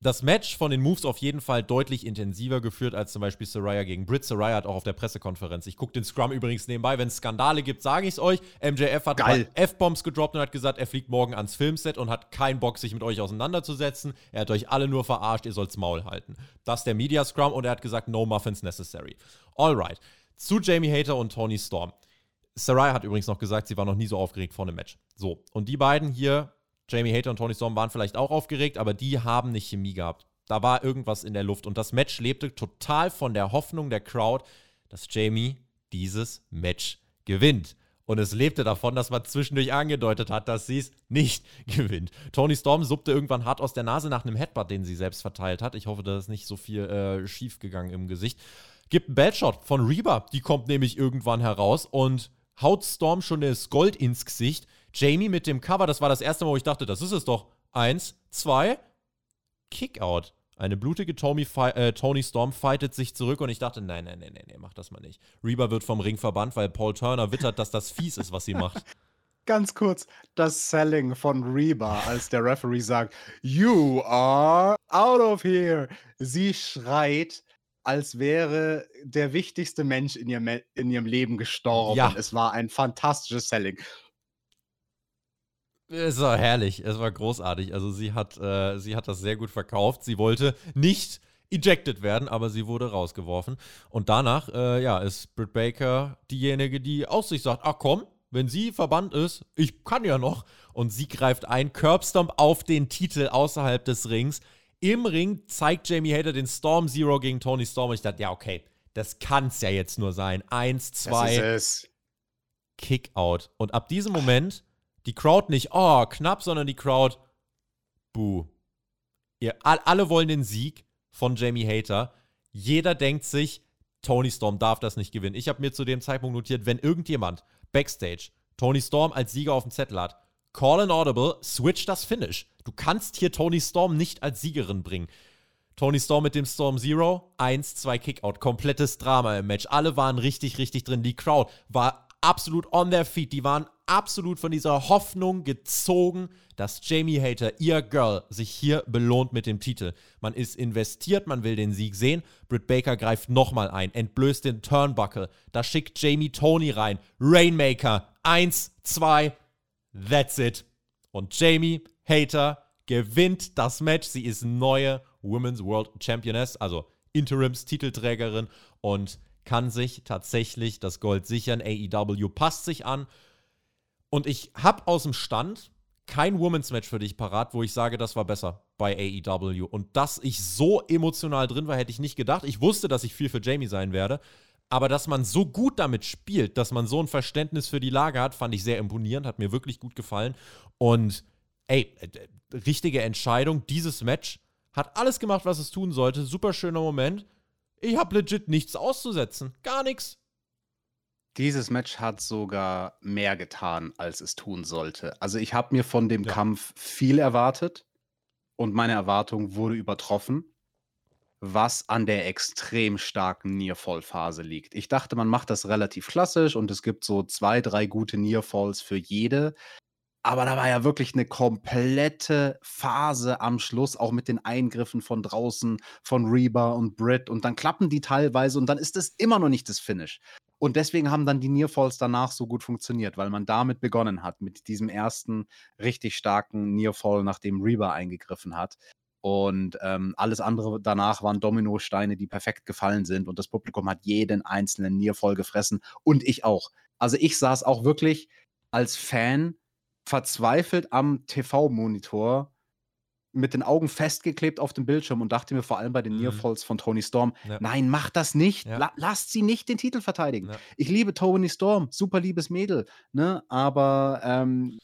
Das Match von den Moves auf jeden Fall deutlich intensiver geführt als zum Beispiel Soraya gegen Britt. Soraya hat auch auf der Pressekonferenz. Ich gucke den Scrum übrigens nebenbei. Wenn es Skandale gibt, sage ich es euch. MJF hat F-Bombs gedroppt und hat gesagt, er fliegt morgen ans Filmset und hat keinen Bock, sich mit euch auseinanderzusetzen. Er hat euch alle nur verarscht, ihr sollt's Maul halten. Das ist der Media Scrum und er hat gesagt, no muffins necessary. Alright. Zu Jamie Hater und Tony Storm. Sarai hat übrigens noch gesagt, sie war noch nie so aufgeregt vor einem Match. So, und die beiden hier, Jamie Hater und Tony Storm, waren vielleicht auch aufgeregt, aber die haben nicht Chemie gehabt. Da war irgendwas in der Luft. Und das Match lebte total von der Hoffnung der Crowd, dass Jamie dieses Match gewinnt. Und es lebte davon, dass man zwischendurch angedeutet hat, dass sie es nicht gewinnt. Tony Storm suppte irgendwann hart aus der Nase nach einem Headbutt, den sie selbst verteilt hat. Ich hoffe, da ist nicht so viel äh, schief gegangen im Gesicht. Gibt einen Badshot von Reba. Die kommt nämlich irgendwann heraus und haut Storm schon das Gold ins Gesicht. Jamie mit dem Cover, das war das erste Mal, wo ich dachte, das ist es doch. Eins, zwei, Kickout. Eine blutige Tony, äh, Tony Storm fightet sich zurück und ich dachte, nein, nein, nein, nein, nein, mach das mal nicht. Reba wird vom Ring verbannt, weil Paul Turner wittert, dass das fies ist, was sie macht. Ganz kurz, das Selling von Reba, als der Referee sagt, You are out of here. Sie schreit, als wäre der wichtigste Mensch in ihrem, in ihrem Leben gestorben. Ja. Es war ein fantastisches Selling. Es war herrlich, es war großartig. Also sie hat, äh, sie hat das sehr gut verkauft. Sie wollte nicht ejected werden, aber sie wurde rausgeworfen. Und danach, äh, ja, ist Britt Baker diejenige, die aus sich sagt, ach komm, wenn sie verbannt ist, ich kann ja noch. Und sie greift ein, Curbstomp auf den Titel außerhalb des Rings. Im Ring zeigt Jamie Hater den Storm Zero gegen Tony Storm. Und ich dachte, ja, okay, das kann's ja jetzt nur sein. Eins, zwei, es. Kickout. Und ab diesem Moment, die Crowd nicht, oh, knapp, sondern die Crowd, buh. Ihr, all, alle wollen den Sieg von Jamie Hater. Jeder denkt sich, Tony Storm darf das nicht gewinnen. Ich habe mir zu dem Zeitpunkt notiert, wenn irgendjemand backstage Tony Storm als Sieger auf dem Zettel hat, call an audible, switch das Finish. Du kannst hier Tony Storm nicht als Siegerin bringen. Tony Storm mit dem Storm Zero, 1, 2 Kickout, komplettes Drama im Match. Alle waren richtig, richtig drin. Die Crowd war absolut on their feet. Die waren absolut von dieser Hoffnung gezogen, dass Jamie Hater, ihr Girl, sich hier belohnt mit dem Titel. Man ist investiert, man will den Sieg sehen. Britt Baker greift nochmal ein, entblößt den Turnbuckle. Da schickt Jamie Tony rein. Rainmaker, 1, 2, that's it. Und Jamie Hater gewinnt das Match. Sie ist neue Women's World Championess, also Interims-Titelträgerin und kann sich tatsächlich das Gold sichern. AEW passt sich an. Und ich habe aus dem Stand kein Women's Match für dich parat, wo ich sage, das war besser bei AEW. Und dass ich so emotional drin war, hätte ich nicht gedacht. Ich wusste, dass ich viel für Jamie sein werde. Aber dass man so gut damit spielt, dass man so ein Verständnis für die Lage hat, fand ich sehr imponierend, hat mir wirklich gut gefallen. Und ey, äh, richtige Entscheidung. Dieses Match hat alles gemacht, was es tun sollte. Super schöner Moment. Ich habe legit nichts auszusetzen. Gar nichts. Dieses Match hat sogar mehr getan, als es tun sollte. Also ich habe mir von dem Ja. Kampf viel erwartet und meine Erwartung wurde übertroffen, was an der extrem starken Nearfall-Phase liegt. Ich dachte, man macht das relativ klassisch und es gibt so zwei, drei gute Nearfalls für jede. Aber da war ja wirklich eine komplette Phase am Schluss, auch mit den Eingriffen von draußen, von Reba und Britt. Und dann klappen die teilweise und dann ist es immer noch nicht das Finish. Und deswegen haben dann die Nearfalls danach so gut funktioniert, weil man damit begonnen hat, mit diesem ersten richtig starken Nearfall, nachdem Reba eingegriffen hat. Und ähm, alles andere danach waren Dominosteine, die perfekt gefallen sind. Und das Publikum hat jeden einzelnen Nearfall gefressen. Und ich auch. Also ich saß auch wirklich als Fan verzweifelt am TV-Monitor mit den Augen festgeklebt auf dem Bildschirm und dachte mir vor allem bei den Mhm. Nearfalls von Tony Storm, Ja. nein, mach das nicht. Ja. La lasst sie nicht den Titel verteidigen. Ja. Ich liebe Tony Storm, super liebes Mädel, ne? Aber ähm,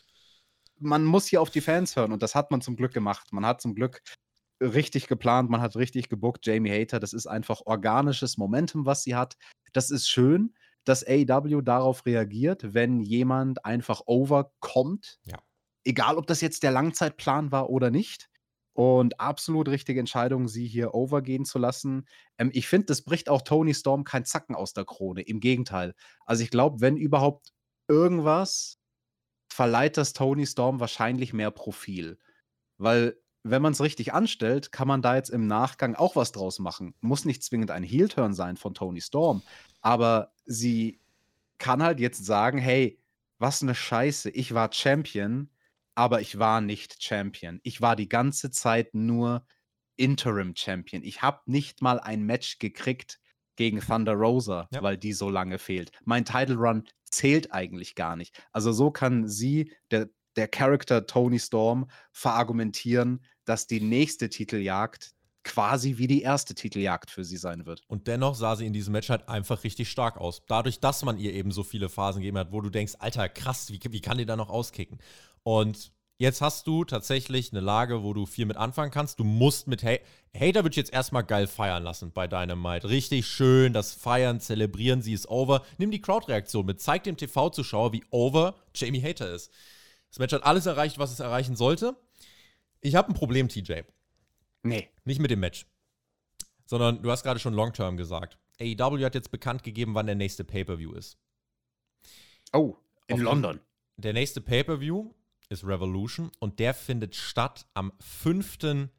man muss hier auf die Fans hören und das hat man zum Glück gemacht. Man hat zum Glück richtig geplant, man hat richtig gebuckt. Jamie Hater, das ist einfach organisches Momentum, was sie hat. Das ist schön, dass AEW darauf reagiert, wenn jemand einfach overkommt. Ja. Egal, ob das jetzt der Langzeitplan war oder nicht. Und absolut richtige Entscheidung, sie hier overgehen zu lassen. Ähm, ich finde, das bricht auch Tony Storm kein Zacken aus der Krone. Im Gegenteil. Also ich glaube, wenn überhaupt irgendwas, verleiht das Tony Storm wahrscheinlich mehr Profil. Weil, wenn man es richtig anstellt, kann man da jetzt im Nachgang auch was draus machen. Muss nicht zwingend ein Heel-Turn sein von Tony Storm. Aber sie kann halt jetzt sagen: Hey, was eine Scheiße. Ich war Champion, aber ich war nicht Champion. Ich war die ganze Zeit nur Interim Champion. Ich habe nicht mal ein Match gekriegt gegen Thunder Rosa, Ja. weil die so lange fehlt. Mein Title Run zählt eigentlich gar nicht. Also so kann sie, der, der Charakter Tony Storm, verargumentieren, dass die nächste Titeljagd quasi wie die erste Titeljagd für sie sein wird. Und dennoch sah sie in diesem Match halt einfach richtig stark aus. Dadurch, dass man ihr eben so viele Phasen gegeben hat, wo du denkst, Alter, krass, wie, wie kann die da noch auskicken? Und jetzt hast du tatsächlich eine Lage, wo du viel mit anfangen kannst. Du musst mit ha Hater würde ich jetzt erstmal geil feiern lassen bei Dynamite. Richtig schön, das Feiern, Zelebrieren, sie ist over. Nimm die Crowd-Reaktion mit, zeig dem TV-Zuschauer, wie over Jamie Hater ist. Das Match hat alles erreicht, was es erreichen sollte. Ich habe ein Problem, TJ. Nee. Nicht mit dem Match. Sondern du hast gerade schon Long Term gesagt. AEW hat jetzt bekannt gegeben, wann der nächste Pay-Per-View ist. Oh, in Auf- London. Der nächste Pay-Per-View ist Revolution und der findet statt am 5.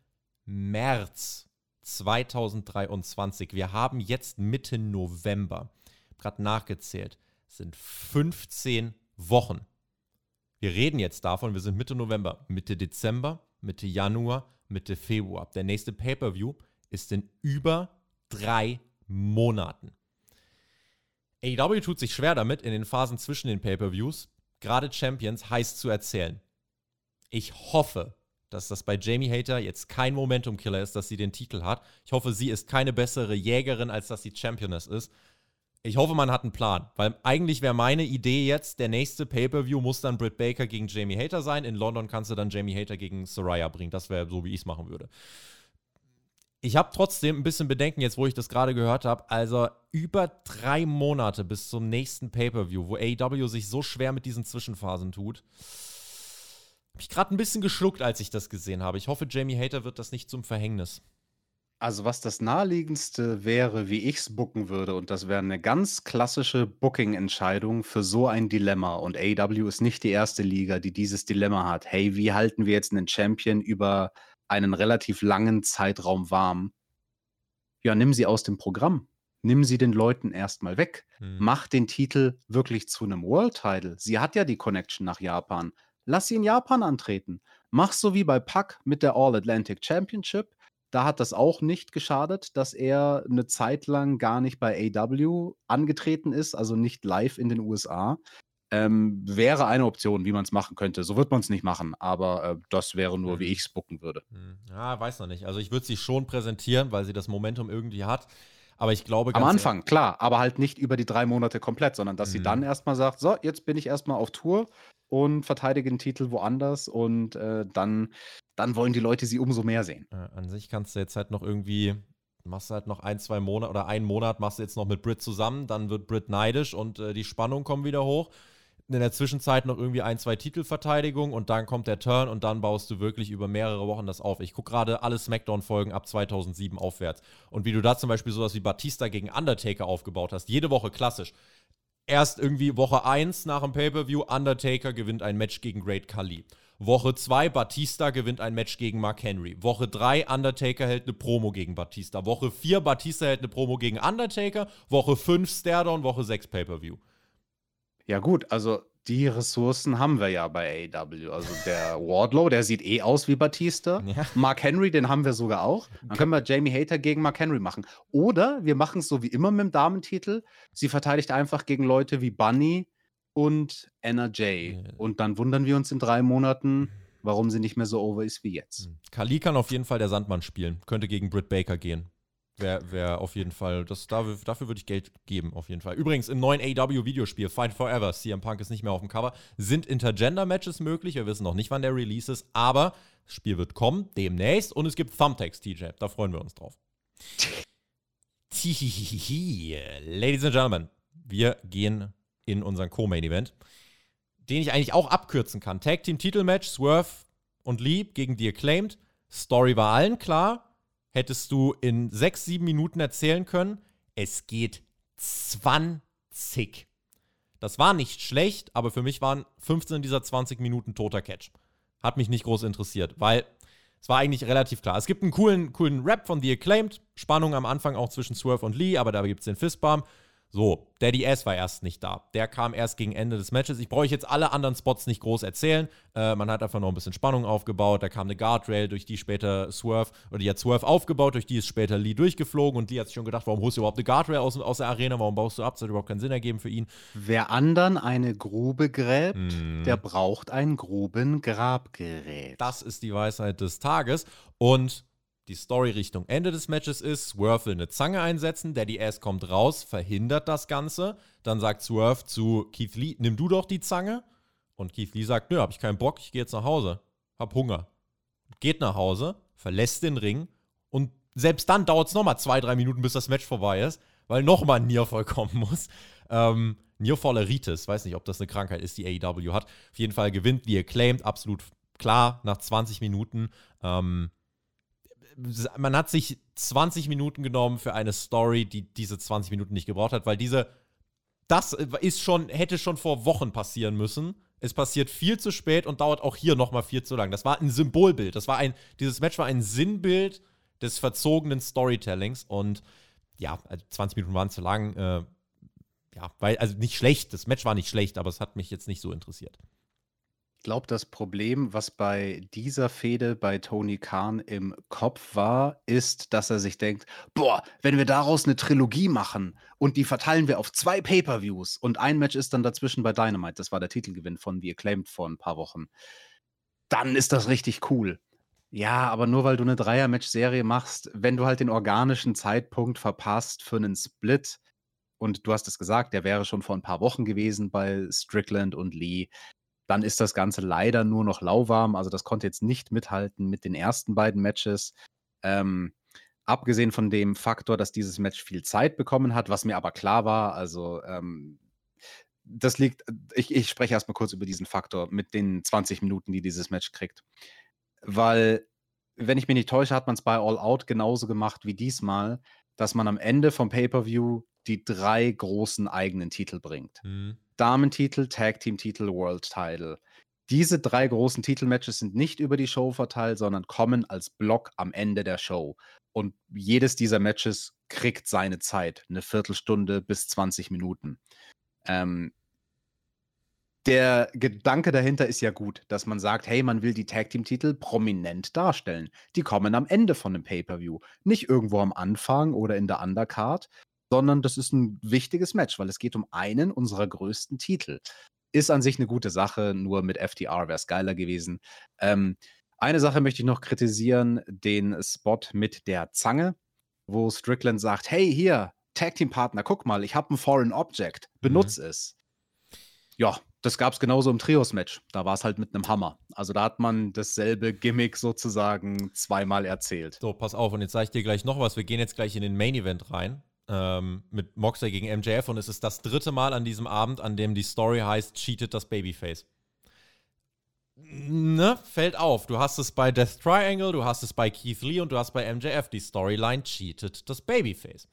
März 2023. Wir haben jetzt Mitte November. Gerade nachgezählt. Es sind 15 Wochen. Wir reden jetzt davon, wir sind Mitte November, Mitte Dezember, Mitte Januar, Mitte Februar. Der nächste Pay-Per-View ist in über drei Monaten. AEW tut sich schwer damit, in den Phasen zwischen den Pay-Per-Views gerade Champions heiß zu erzählen. Ich hoffe, dass das bei Jamie Hater jetzt kein Momentum-Killer ist, dass sie den Titel hat. Ich hoffe, sie ist keine bessere Jägerin, als dass sie Championess ist. Ich hoffe, man hat einen Plan, weil eigentlich wäre meine Idee jetzt, der nächste Pay-Per-View muss dann Britt Baker gegen Jamie Hater sein. In London kannst du dann Jamie Hater gegen Soraya bringen. Das wäre so, wie ich es machen würde. Ich habe trotzdem ein bisschen Bedenken jetzt, wo ich das gerade gehört habe. Also über drei Monate bis zum nächsten Pay-Per-View, wo AEW sich so schwer mit diesen Zwischenphasen tut. Habe ich gerade ein bisschen geschluckt, als ich das gesehen habe. Ich hoffe, Jamie Hater wird das nicht zum Verhängnis. Also, was das naheliegendste wäre, wie ich es booken würde, und das wäre eine ganz klassische Booking-Entscheidung für so ein Dilemma. Und AEW ist nicht die erste Liga, die dieses Dilemma hat. Hey, wie halten wir jetzt einen Champion über einen relativ langen Zeitraum warm? Ja, nimm sie aus dem Programm. Nimm sie den Leuten erstmal weg. Hm. Mach den Titel wirklich zu einem World Title. Sie hat ja die Connection nach Japan. Lass sie in Japan antreten. Mach so wie bei Pac mit der All Atlantic Championship. Da hat das auch nicht geschadet, dass er eine Zeit lang gar nicht bei AW angetreten ist, also nicht live in den USA. Ähm, wäre eine Option, wie man es machen könnte. So wird man es nicht machen, aber äh, das wäre nur, wie Mhm. ich es booken würde. Hm. Ja, weiß noch nicht. Also ich würde sie schon präsentieren, weil sie das Momentum irgendwie hat. Aber ich glaube Am ganz Anfang, klar, aber halt nicht über die drei Monate komplett, sondern dass sie Mhm. dann erstmal sagt, so, jetzt bin ich erstmal auf Tour und verteidige den Titel woanders und äh, dann, dann wollen die Leute sie umso mehr sehen. Äh, an sich kannst du jetzt halt noch irgendwie, machst du halt noch ein, zwei Monate oder einen Monat machst du jetzt noch mit Brit zusammen, dann wird Brit neidisch und äh, die Spannung kommt wieder hoch. In der Zwischenzeit noch irgendwie ein, zwei Titelverteidigungen und dann kommt der Turn und dann baust du wirklich über mehrere Wochen das auf. Ich gucke gerade alle Smackdown-Folgen ab 2007 aufwärts. Und wie du da zum Beispiel sowas wie Batista gegen Undertaker aufgebaut hast, jede Woche klassisch. Erst irgendwie Woche 1 nach dem Pay-Per-View, Undertaker gewinnt ein Match gegen Great Khali. Woche 2, Batista gewinnt ein Match gegen Mark Henry. Woche 3, Undertaker hält eine Promo gegen Batista. Woche 4, Batista hält eine Promo gegen Undertaker. Woche 5, Stairdown. Woche 6, Pay-Per-View. Ja, gut, also die Ressourcen haben wir ja bei AEW. Also der Wardlow, der sieht eh aus wie Batista. Ja. Mark Henry, den haben wir sogar auch. Dann können wir Jamie Hater gegen Mark Henry machen. Oder wir machen es so wie immer mit dem Damentitel. Sie verteidigt einfach gegen Leute wie Bunny und NRJ. Ja. Und dann wundern wir uns in drei Monaten, warum sie nicht mehr so over ist wie jetzt. Kali kann auf jeden Fall der Sandmann spielen. Könnte gegen Britt Baker gehen. Wäre wär auf jeden Fall, das, dafür, dafür würde ich Geld geben, auf jeden Fall. Übrigens, im neuen AW-Videospiel Fight Forever, CM Punk ist nicht mehr auf dem Cover, sind Intergender-Matches möglich. Wir wissen noch nicht, wann der Release ist, aber das Spiel wird kommen, demnächst. Und es gibt Thumbtacks, TJ. Da freuen wir uns drauf. Ladies and Gentlemen, wir gehen in unseren Co-Main-Event, den ich eigentlich auch abkürzen kann. Tag Team Titelmatch, Swerve und Lee gegen The Acclaimed. Story war allen klar. Hättest du in sechs, sieben Minuten erzählen können. Es geht 20. Das war nicht schlecht, aber für mich waren 15 dieser 20 Minuten toter Catch. Hat mich nicht groß interessiert, weil es war eigentlich relativ klar. Es gibt einen coolen, coolen Rap von The Acclaimed. Spannung am Anfang auch zwischen Swerve und Lee, aber da gibt es den Fistbump. So, Daddy S war erst nicht da. Der kam erst gegen Ende des Matches. Ich brauche jetzt alle anderen Spots nicht groß erzählen. Äh, man hat einfach noch ein bisschen Spannung aufgebaut. Da kam eine Guardrail, durch die später Swerve, oder die hat Swerve aufgebaut, durch die ist später Lee durchgeflogen und die hat sich schon gedacht, warum holst du überhaupt eine Guardrail aus, aus der Arena? Warum baust du ab? Das hat überhaupt keinen Sinn ergeben für ihn. Wer anderen eine Grube gräbt, Mhm. der braucht ein Grubengrabgerät. Das ist die Weisheit des Tages. Und die Story Richtung Ende des Matches ist, Swerve will eine Zange einsetzen, Daddy Ass kommt raus, verhindert das Ganze. Dann sagt Swerve zu Keith Lee, nimm du doch die Zange. Und Keith Lee sagt, nö, hab ich keinen Bock, ich gehe jetzt nach Hause. Hab Hunger. Geht nach Hause, verlässt den Ring und selbst dann dauert es nochmal zwei, drei Minuten, bis das Match vorbei ist, weil nochmal ein Nearfall kommen muss. Ähm, Nearfalleritis, weiß nicht, ob das eine Krankheit ist, die AEW hat. Auf jeden Fall gewinnt die Acclaimed, absolut klar, nach 20 Minuten. Ähm, man hat sich 20 Minuten genommen für eine Story, die diese 20 Minuten nicht gebraucht hat, weil diese, das ist schon, hätte schon vor Wochen passieren müssen. Es passiert viel zu spät und dauert auch hier nochmal viel zu lang. Das war ein Symbolbild. Das war ein, dieses Match war ein Sinnbild des verzogenen Storytellings und ja, 20 also Minuten waren zu lang. Äh, ja, weil, also nicht schlecht. Das Match war nicht schlecht, aber es hat mich jetzt nicht so interessiert glaube, das Problem, was bei dieser Fehde bei Tony Khan im Kopf war, ist, dass er sich denkt, boah, wenn wir daraus eine Trilogie machen und die verteilen wir auf zwei Pay-per-Views und ein Match ist dann dazwischen bei Dynamite, das war der Titelgewinn von The Acclaimed vor ein paar Wochen, dann ist das richtig cool. Ja, aber nur weil du eine Dreier-Match-Serie machst, wenn du halt den organischen Zeitpunkt verpasst für einen Split, und du hast es gesagt, der wäre schon vor ein paar Wochen gewesen bei Strickland und Lee, dann ist das Ganze leider nur noch lauwarm. Also das konnte jetzt nicht mithalten mit den ersten beiden Matches. Ähm, abgesehen von dem Faktor, dass dieses Match viel Zeit bekommen hat, was mir aber klar war, also ähm, das liegt, ich, ich spreche erstmal kurz über diesen Faktor mit den 20 Minuten, die dieses Match kriegt. Weil, wenn ich mich nicht täusche, hat man es bei All Out genauso gemacht wie diesmal, dass man am Ende vom Pay-Per-View die drei großen eigenen Titel bringt. Mhm. Damentitel, Tag Team Titel, World Title. Diese drei großen Titelmatches sind nicht über die Show verteilt, sondern kommen als Block am Ende der Show. Und jedes dieser Matches kriegt seine Zeit, eine Viertelstunde bis 20 Minuten. Ähm, der Gedanke dahinter ist ja gut, dass man sagt, hey, man will die Tag Team Titel prominent darstellen. Die kommen am Ende von einem Pay-per-View, nicht irgendwo am Anfang oder in der Undercard, sondern das ist ein wichtiges Match, weil es geht um einen unserer größten Titel. Ist an sich eine gute Sache, nur mit FTR wäre es geiler gewesen. Ähm, eine Sache möchte ich noch kritisieren, den Spot mit der Zange, wo Strickland sagt, hey, hier, Tag Team Partner, guck mal, ich habe ein Foreign Object, benutze mhm. es. Ja, das gab es genauso im Trios-Match. Da war es halt mit einem Hammer. Also da hat man dasselbe Gimmick sozusagen zweimal erzählt. So, pass auf, und jetzt sage ich dir gleich noch was. Wir gehen jetzt gleich in den Main Event rein ähm, mit Moxley gegen MJF und es ist das dritte Mal an diesem Abend, an dem die Story heißt, cheatet das Babyface. Ne, fällt auf. Du hast es bei Death Triangle, du hast es bei Keith Lee und du hast bei MJF. Die Storyline cheatet das Babyface.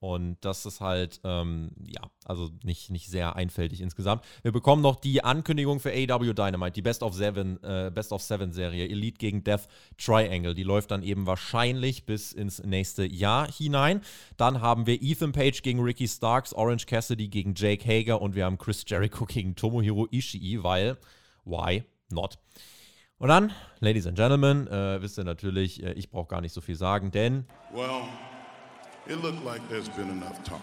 Und das ist halt, ähm, ja, also nicht, nicht sehr einfältig insgesamt. Wir bekommen noch die Ankündigung für AW Dynamite, die Best of Seven, äh, Best of Seven Serie, Elite gegen Death Triangle. Die läuft dann eben wahrscheinlich bis ins nächste Jahr hinein. Dann haben wir Ethan Page gegen Ricky Starks, Orange Cassidy gegen Jake Hager und wir haben Chris Jericho gegen Tomohiro Ishii, weil, why not? Und dann, Ladies and Gentlemen, äh, wisst ihr natürlich, äh, ich brauche gar nicht so viel sagen, denn. Well. It looked like there's been enough talk.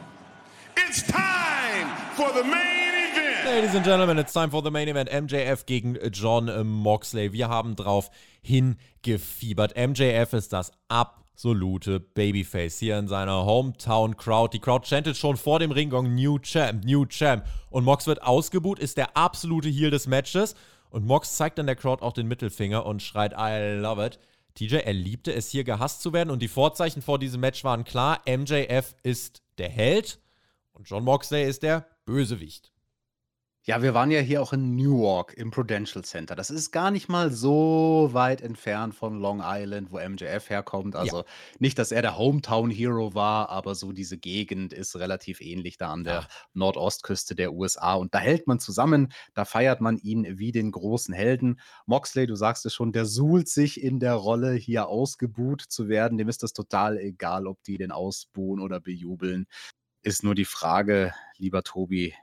It's time for the main event. Ladies and Gentlemen, it's time for the main event. MJF gegen John Moxley. Wir haben drauf hingefiebert. MJF ist das absolute Babyface hier in seiner Hometown Crowd. Die Crowd chantet schon vor dem Ringgong New Champ, New Champ. Und Mox wird ausgebuht, ist der absolute Heel des Matches. Und Mox zeigt dann der Crowd auch den Mittelfinger und schreit I love it. TJ, er liebte es hier gehasst zu werden und die Vorzeichen vor diesem Match waren klar. MJF ist der Held und John Moxley ist der Bösewicht. Ja, wir waren ja hier auch in Newark im Prudential Center. Das ist gar nicht mal so weit entfernt von Long Island, wo MJF herkommt. Also ja. nicht, dass er der Hometown Hero war, aber so diese Gegend ist relativ ähnlich da an der ja. Nordostküste der USA. Und da hält man zusammen, da feiert man ihn wie den großen Helden. Moxley, du sagst es schon, der suhlt sich in der Rolle, hier ausgebuht zu werden. Dem ist das total egal, ob die den ausbuhen oder bejubeln. Ist nur die Frage, lieber Tobi,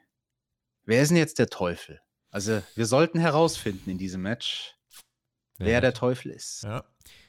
Wer ist denn jetzt der Teufel? Also, wir sollten herausfinden in diesem Match, wer ja. der Teufel ist. Ja.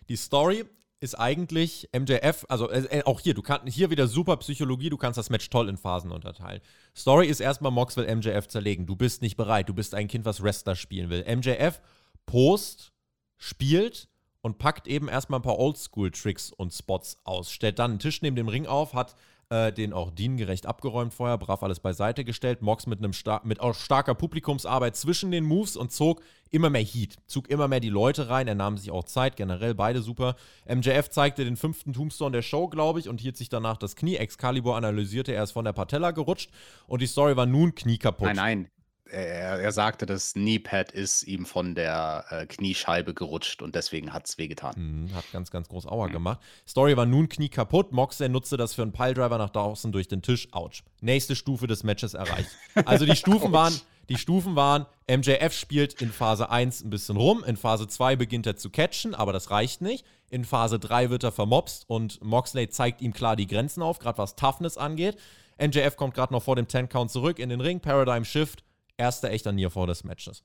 Die Story ist eigentlich MJF, also äh, auch hier, du kannst hier wieder super Psychologie, du kannst das Match toll in Phasen unterteilen. Story ist erstmal Mox will MJF zerlegen. Du bist nicht bereit, du bist ein Kind, was Wrestler spielen will. MJF post, spielt und packt eben erstmal ein paar Oldschool-Tricks und Spots aus. Stellt dann einen Tisch neben dem Ring auf, hat äh, den auch diengerecht abgeräumt vorher, brav alles beiseite gestellt. Mox mit einem star mit auch starker Publikumsarbeit zwischen den Moves und zog immer mehr Heat, zog immer mehr die Leute rein. Er nahm sich auch Zeit, generell beide super. MJF zeigte den fünften Tombstone der Show, glaube ich, und hielt sich danach das Knie. Excalibur analysierte, er ist von der Patella gerutscht und die Story war nun Knie kaputt. Nein, nein, er, er sagte, das Kneepad ist ihm von der äh, Kniescheibe gerutscht und deswegen hat es wehgetan. Mhm, hat ganz, ganz groß Aua gemacht. Story war nun Knie kaputt. Moxley nutzte das für einen Piledriver nach draußen durch den Tisch. Autsch. Nächste Stufe des Matches erreicht. Also die Stufen waren, die Stufen waren, MJF spielt in Phase 1 ein bisschen rum, in Phase 2 beginnt er zu catchen, aber das reicht nicht. In Phase 3 wird er vermobst und Moxley zeigt ihm klar die Grenzen auf, gerade was Toughness angeht. MJF kommt gerade noch vor dem 10-Count zurück in den Ring, Paradigm Shift, erster echter Nearfall des Matches.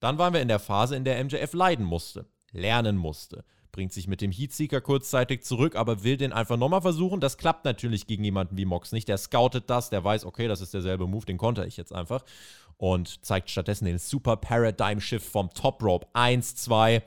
Dann waren wir in der Phase, in der MJF leiden musste, lernen musste. Bringt sich mit dem Heatseeker kurzzeitig zurück, aber will den einfach nochmal versuchen. Das klappt natürlich gegen jemanden wie Mox nicht. Der scoutet das, der weiß, okay, das ist derselbe Move, den konnte ich jetzt einfach. Und zeigt stattdessen den Super Paradigm Shift vom Top Rope. Eins, zwei,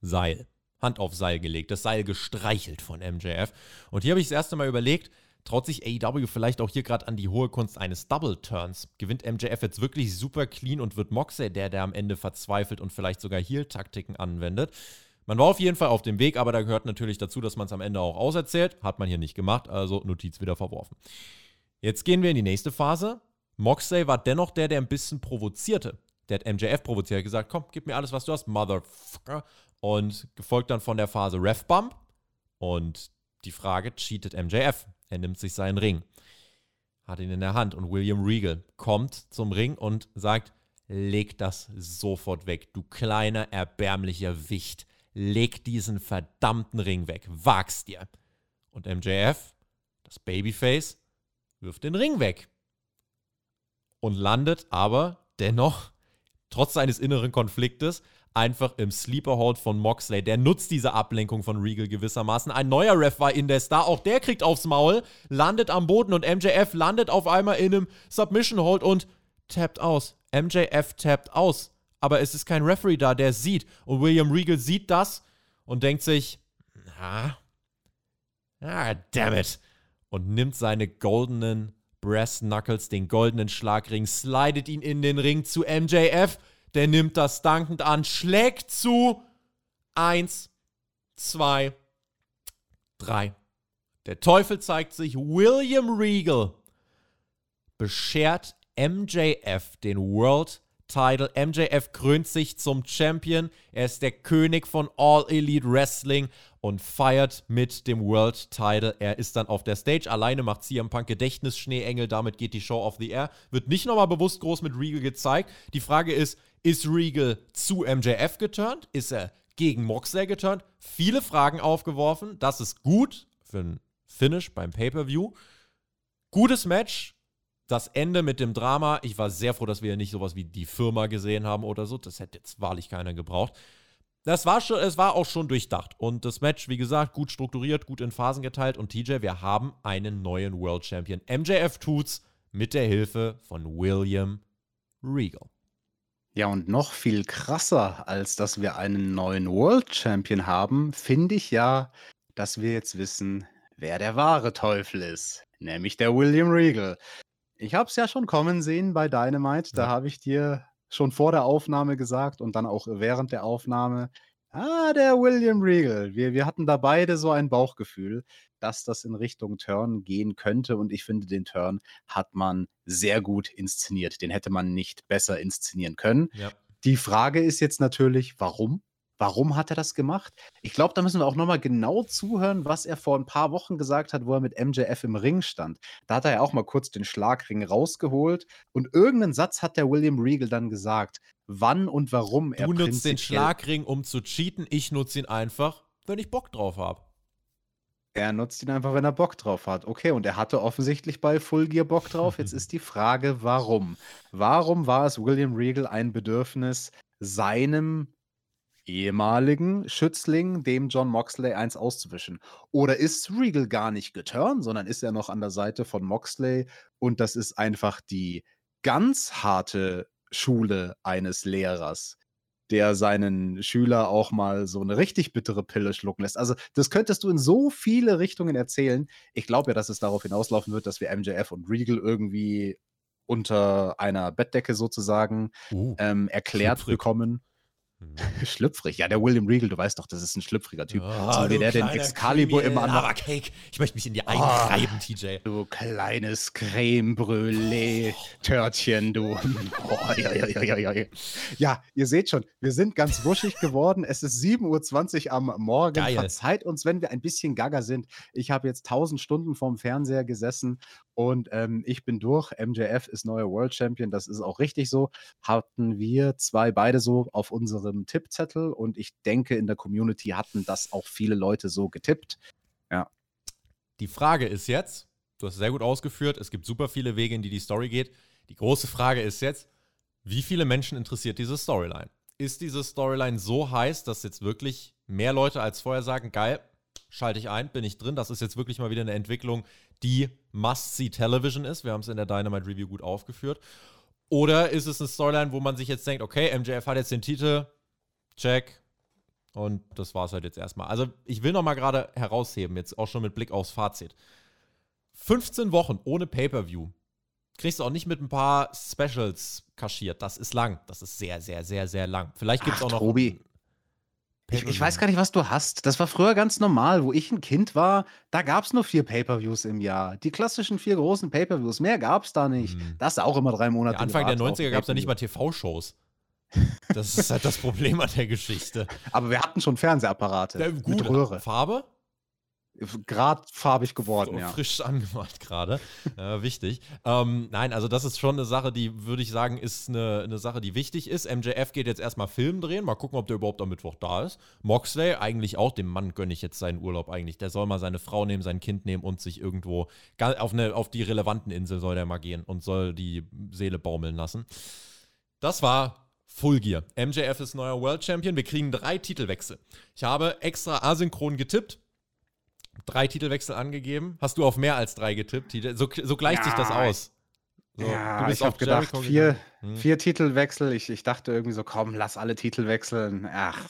Seil. Hand auf Seil gelegt, das Seil gestreichelt von MJF. Und hier habe ich das erste Mal überlegt, traut sich AEW vielleicht auch hier gerade an die hohe Kunst eines Double Turns? Gewinnt MJF jetzt wirklich super clean und wird Moxley der, der am Ende verzweifelt und vielleicht sogar Heal-Taktiken anwendet? Man war auf jeden Fall auf dem Weg, aber da gehört natürlich dazu, dass man es am Ende auch auserzählt. Hat man hier nicht gemacht, also Notiz wieder verworfen. Jetzt gehen wir in die nächste Phase. Moxley war dennoch der, der ein bisschen provozierte. Der hat MJF provoziert, hat gesagt, komm, gib mir alles, was du hast, Motherfucker. Und gefolgt dann von der Phase Ref Bump. Und die Frage, cheatet MJF? Er nimmt sich seinen Ring, hat ihn in der Hand und William Regal kommt zum Ring und sagt, leg das sofort weg, du kleiner, erbärmlicher Wicht. Leg diesen verdammten Ring weg, wag's dir. Und MJF, das Babyface, wirft den Ring weg. Und landet aber dennoch, trotz seines inneren Konfliktes, einfach im Sleeper Hold von Moxley. Der nutzt diese Ablenkung von Regal gewissermaßen. Ein neuer Ref war in der Star, auch der kriegt aufs Maul, landet am Boden und MJF landet auf einmal in einem Submission Hold und tappt aus. MJF tappt aus. Aber es ist kein Referee da, der sieht. Und William Regal sieht das und denkt sich, ah, ah, damn it. Und nimmt seine goldenen Brass Knuckles, den goldenen Schlagring, slidet ihn in den Ring zu MJF der nimmt das dankend an, schlägt zu. Eins, zwei, drei. Der Teufel zeigt sich. William Regal beschert MJF den World Title. MJF krönt sich zum Champion. Er ist der König von All Elite Wrestling und feiert mit dem World Title. Er ist dann auf der Stage. Alleine macht CM Punk Gedächtnis Schneeengel. Damit geht die Show off the air. Wird nicht nochmal bewusst groß mit Regal gezeigt. Die Frage ist, ist Regal zu MJF geturnt? Ist er gegen Moxley geturnt? Viele Fragen aufgeworfen. Das ist gut für ein Finish beim Pay-Per-View. Gutes Match. Das Ende mit dem Drama. Ich war sehr froh, dass wir nicht sowas wie die Firma gesehen haben oder so. Das hätte jetzt wahrlich keiner gebraucht. Das war schon, es war auch schon durchdacht. Und das Match, wie gesagt, gut strukturiert, gut in Phasen geteilt. Und TJ, wir haben einen neuen World Champion. MJF tut's mit der Hilfe von William Regal. Ja, und noch viel krasser, als dass wir einen neuen World Champion haben, finde ich ja, dass wir jetzt wissen, wer der wahre Teufel ist, nämlich der William Regal. Ich habe es ja schon kommen sehen bei Dynamite, da habe ich dir schon vor der Aufnahme gesagt und dann auch während der Aufnahme, ah, der William Regal. Wir, wir hatten da beide so ein Bauchgefühl dass das in Richtung Turn gehen könnte. Und ich finde, den Turn hat man sehr gut inszeniert. Den hätte man nicht besser inszenieren können. Ja. Die Frage ist jetzt natürlich, warum? Warum hat er das gemacht? Ich glaube, da müssen wir auch nochmal genau zuhören, was er vor ein paar Wochen gesagt hat, wo er mit MJF im Ring stand. Da hat er ja auch mal kurz den Schlagring rausgeholt und irgendeinen Satz hat der William Regal dann gesagt, wann und warum er. Du nutzt den Schlagring, um zu cheaten, ich nutze ihn einfach, wenn ich Bock drauf habe. Er nutzt ihn einfach, wenn er Bock drauf hat. Okay, und er hatte offensichtlich bei Full Gear Bock drauf. Jetzt ist die Frage, warum? Warum war es William Regal ein Bedürfnis, seinem ehemaligen Schützling, dem John Moxley, eins auszuwischen? Oder ist Regal gar nicht geturnt, sondern ist er noch an der Seite von Moxley und das ist einfach die ganz harte Schule eines Lehrers? der seinen Schüler auch mal so eine richtig bittere Pille schlucken lässt. Also, das könntest du in so viele Richtungen erzählen. Ich glaube ja, dass es darauf hinauslaufen wird, dass wir MJF und Regal irgendwie unter einer Bettdecke sozusagen uh, ähm, erklärt bekommen. Schlüpfrig. Ja, der William Regal, du weißt doch, das ist ein schlüpfriger Typ. Ah, so wie der den Excalibur immer an Cake, ich möchte mich in die Eigen Oh. reiben, TJ. Du kleines Creme Brûlée Törtchen, du. Oh, ja, ja, ja, ja, ihr seht schon, wir sind ganz wuschig geworden. Es ist 7.20 Uhr am Morgen. Geil. Verzeiht uns, wenn wir ein bisschen gaga sind. Ich habe jetzt 1000 Stunden vorm Fernseher gesessen und ähm, ich bin durch. MJF ist neuer World Champion. Das ist auch richtig so. Hatten wir zwei beide so auf unserem Tippzettel und ich denke, in der Community hatten das auch viele Leute so getippt. Die Frage ist jetzt, du hast sehr gut ausgeführt, es gibt super viele Wege, in die die Story geht. Die große Frage ist jetzt, wie viele Menschen interessiert diese Storyline? Ist diese Storyline so heiß, dass jetzt wirklich mehr Leute als vorher sagen, geil, schalte ich ein, bin ich drin. Das ist jetzt wirklich mal wieder eine Entwicklung, die Must-See-Television ist. Wir haben es in der Dynamite Review gut aufgeführt. Oder ist es eine Storyline, wo man sich jetzt denkt, okay, MJF hat jetzt den Titel, check, und das war es halt jetzt erstmal. Also ich will noch mal gerade herausheben, jetzt auch schon mit Blick aufs Fazit. 15 Wochen ohne Pay-Per-View. Kriegst du auch nicht mit ein paar Specials kaschiert. Das ist lang. Das ist sehr, sehr, sehr, sehr lang. Vielleicht gibt es auch noch. Tobi. Ich, ich weiß gar nicht, was du hast. Das war früher ganz normal. Wo ich ein Kind war, da gab es nur vier Pay-Per-Views im Jahr. Die klassischen vier großen Pay-Per-Views. Mehr gab es da nicht. Hm. Das ist auch immer drei Monate. Ja, Anfang der gewartet auf 90er gab es ja nicht mal. TV-Shows. Das ist halt das Problem an der Geschichte. Aber wir hatten schon Fernsehapparate. Ja, mit gut, Röhre. Farbe? Gerade farbig geworden, So ja. Frisch angemalt gerade. äh, wichtig. Ähm, nein, also das ist schon eine Sache, die, würde ich sagen, ist eine, eine Sache, die wichtig ist. MJF geht jetzt erstmal Film drehen. Mal gucken, ob der überhaupt am Mittwoch da ist. Moxley eigentlich auch. Dem Mann gönne ich jetzt seinen Urlaub eigentlich. Der soll mal seine Frau nehmen, sein Kind nehmen und sich irgendwo auf, eine, auf die relevanten Insel soll der mal gehen und soll die Seele baumeln lassen. Das war Full Gear. MJF ist neuer World Champion. Wir kriegen drei Titelwechsel. Ich habe extra asynchron getippt. Drei Titelwechsel angegeben. Hast du auf mehr als drei getippt? So, so gleicht sich das Ja, aus. So, ja, ich habe gedacht, Jericho vier. Hm. vier Titelwechsel. Ich, ich dachte irgendwie so, komm, lass alle Titel wechseln. Ach,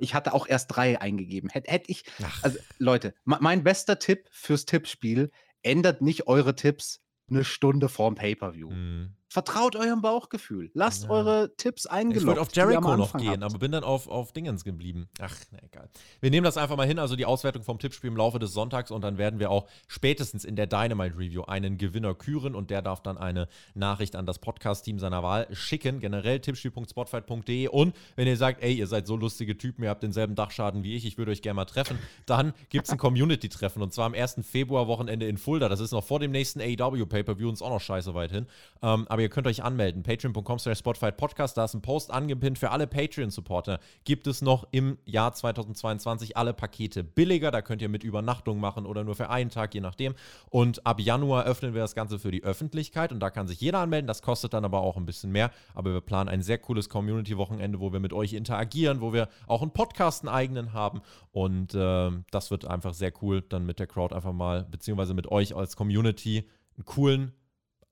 ich hatte auch erst drei eingegeben. Hätte hätt ich, Ach, also Leute, me- mein bester Tipp fürs Tippspiel, ändert nicht eure Tipps eine Stunde vorm Pay-Per-View. hm. Vertraut eurem Bauchgefühl. Lasst Ja. eure Tipps eingeloggt. Ich wollte auf Jericho noch gehen, habt. aber bin dann auf, auf Dingens geblieben. Ach, na egal. Wir nehmen das einfach mal hin, also die Auswertung vom Tippspiel im Laufe des Sonntags und dann werden wir auch spätestens in der Dynamite Review einen Gewinner küren und der darf dann eine Nachricht an das Podcast-Team seiner Wahl schicken. Generell tippspiel.spotfight.de und wenn ihr sagt, ey, ihr seid so lustige Typen, ihr habt denselben Dachschaden wie ich, ich würde euch gerne mal treffen, dann gibt es ein Community-Treffen und zwar am 1. Februar-Wochenende in Fulda. Das ist noch vor dem nächsten AEW Pay-Per-View und ist auch noch scheiße weit hin. Ähm, aber ihr könnt euch anmelden. Patreon.com slash Spotify Podcast. Da ist ein Post angepinnt für alle Patreon-Supporter. Gibt es noch im Jahr 2022 alle Pakete billiger. Da könnt ihr mit Übernachtung machen oder nur für einen Tag, je nachdem. Und ab Januar öffnen wir das Ganze für die Öffentlichkeit und da kann sich jeder anmelden. Das kostet dann aber auch ein bisschen mehr. Aber wir planen ein sehr cooles Community-Wochenende, wo wir mit euch interagieren, wo wir auch einen Podcast, einen eigenen haben. Und ähm, das wird einfach sehr cool, dann mit der Crowd einfach mal, beziehungsweise mit euch als Community, einen coolen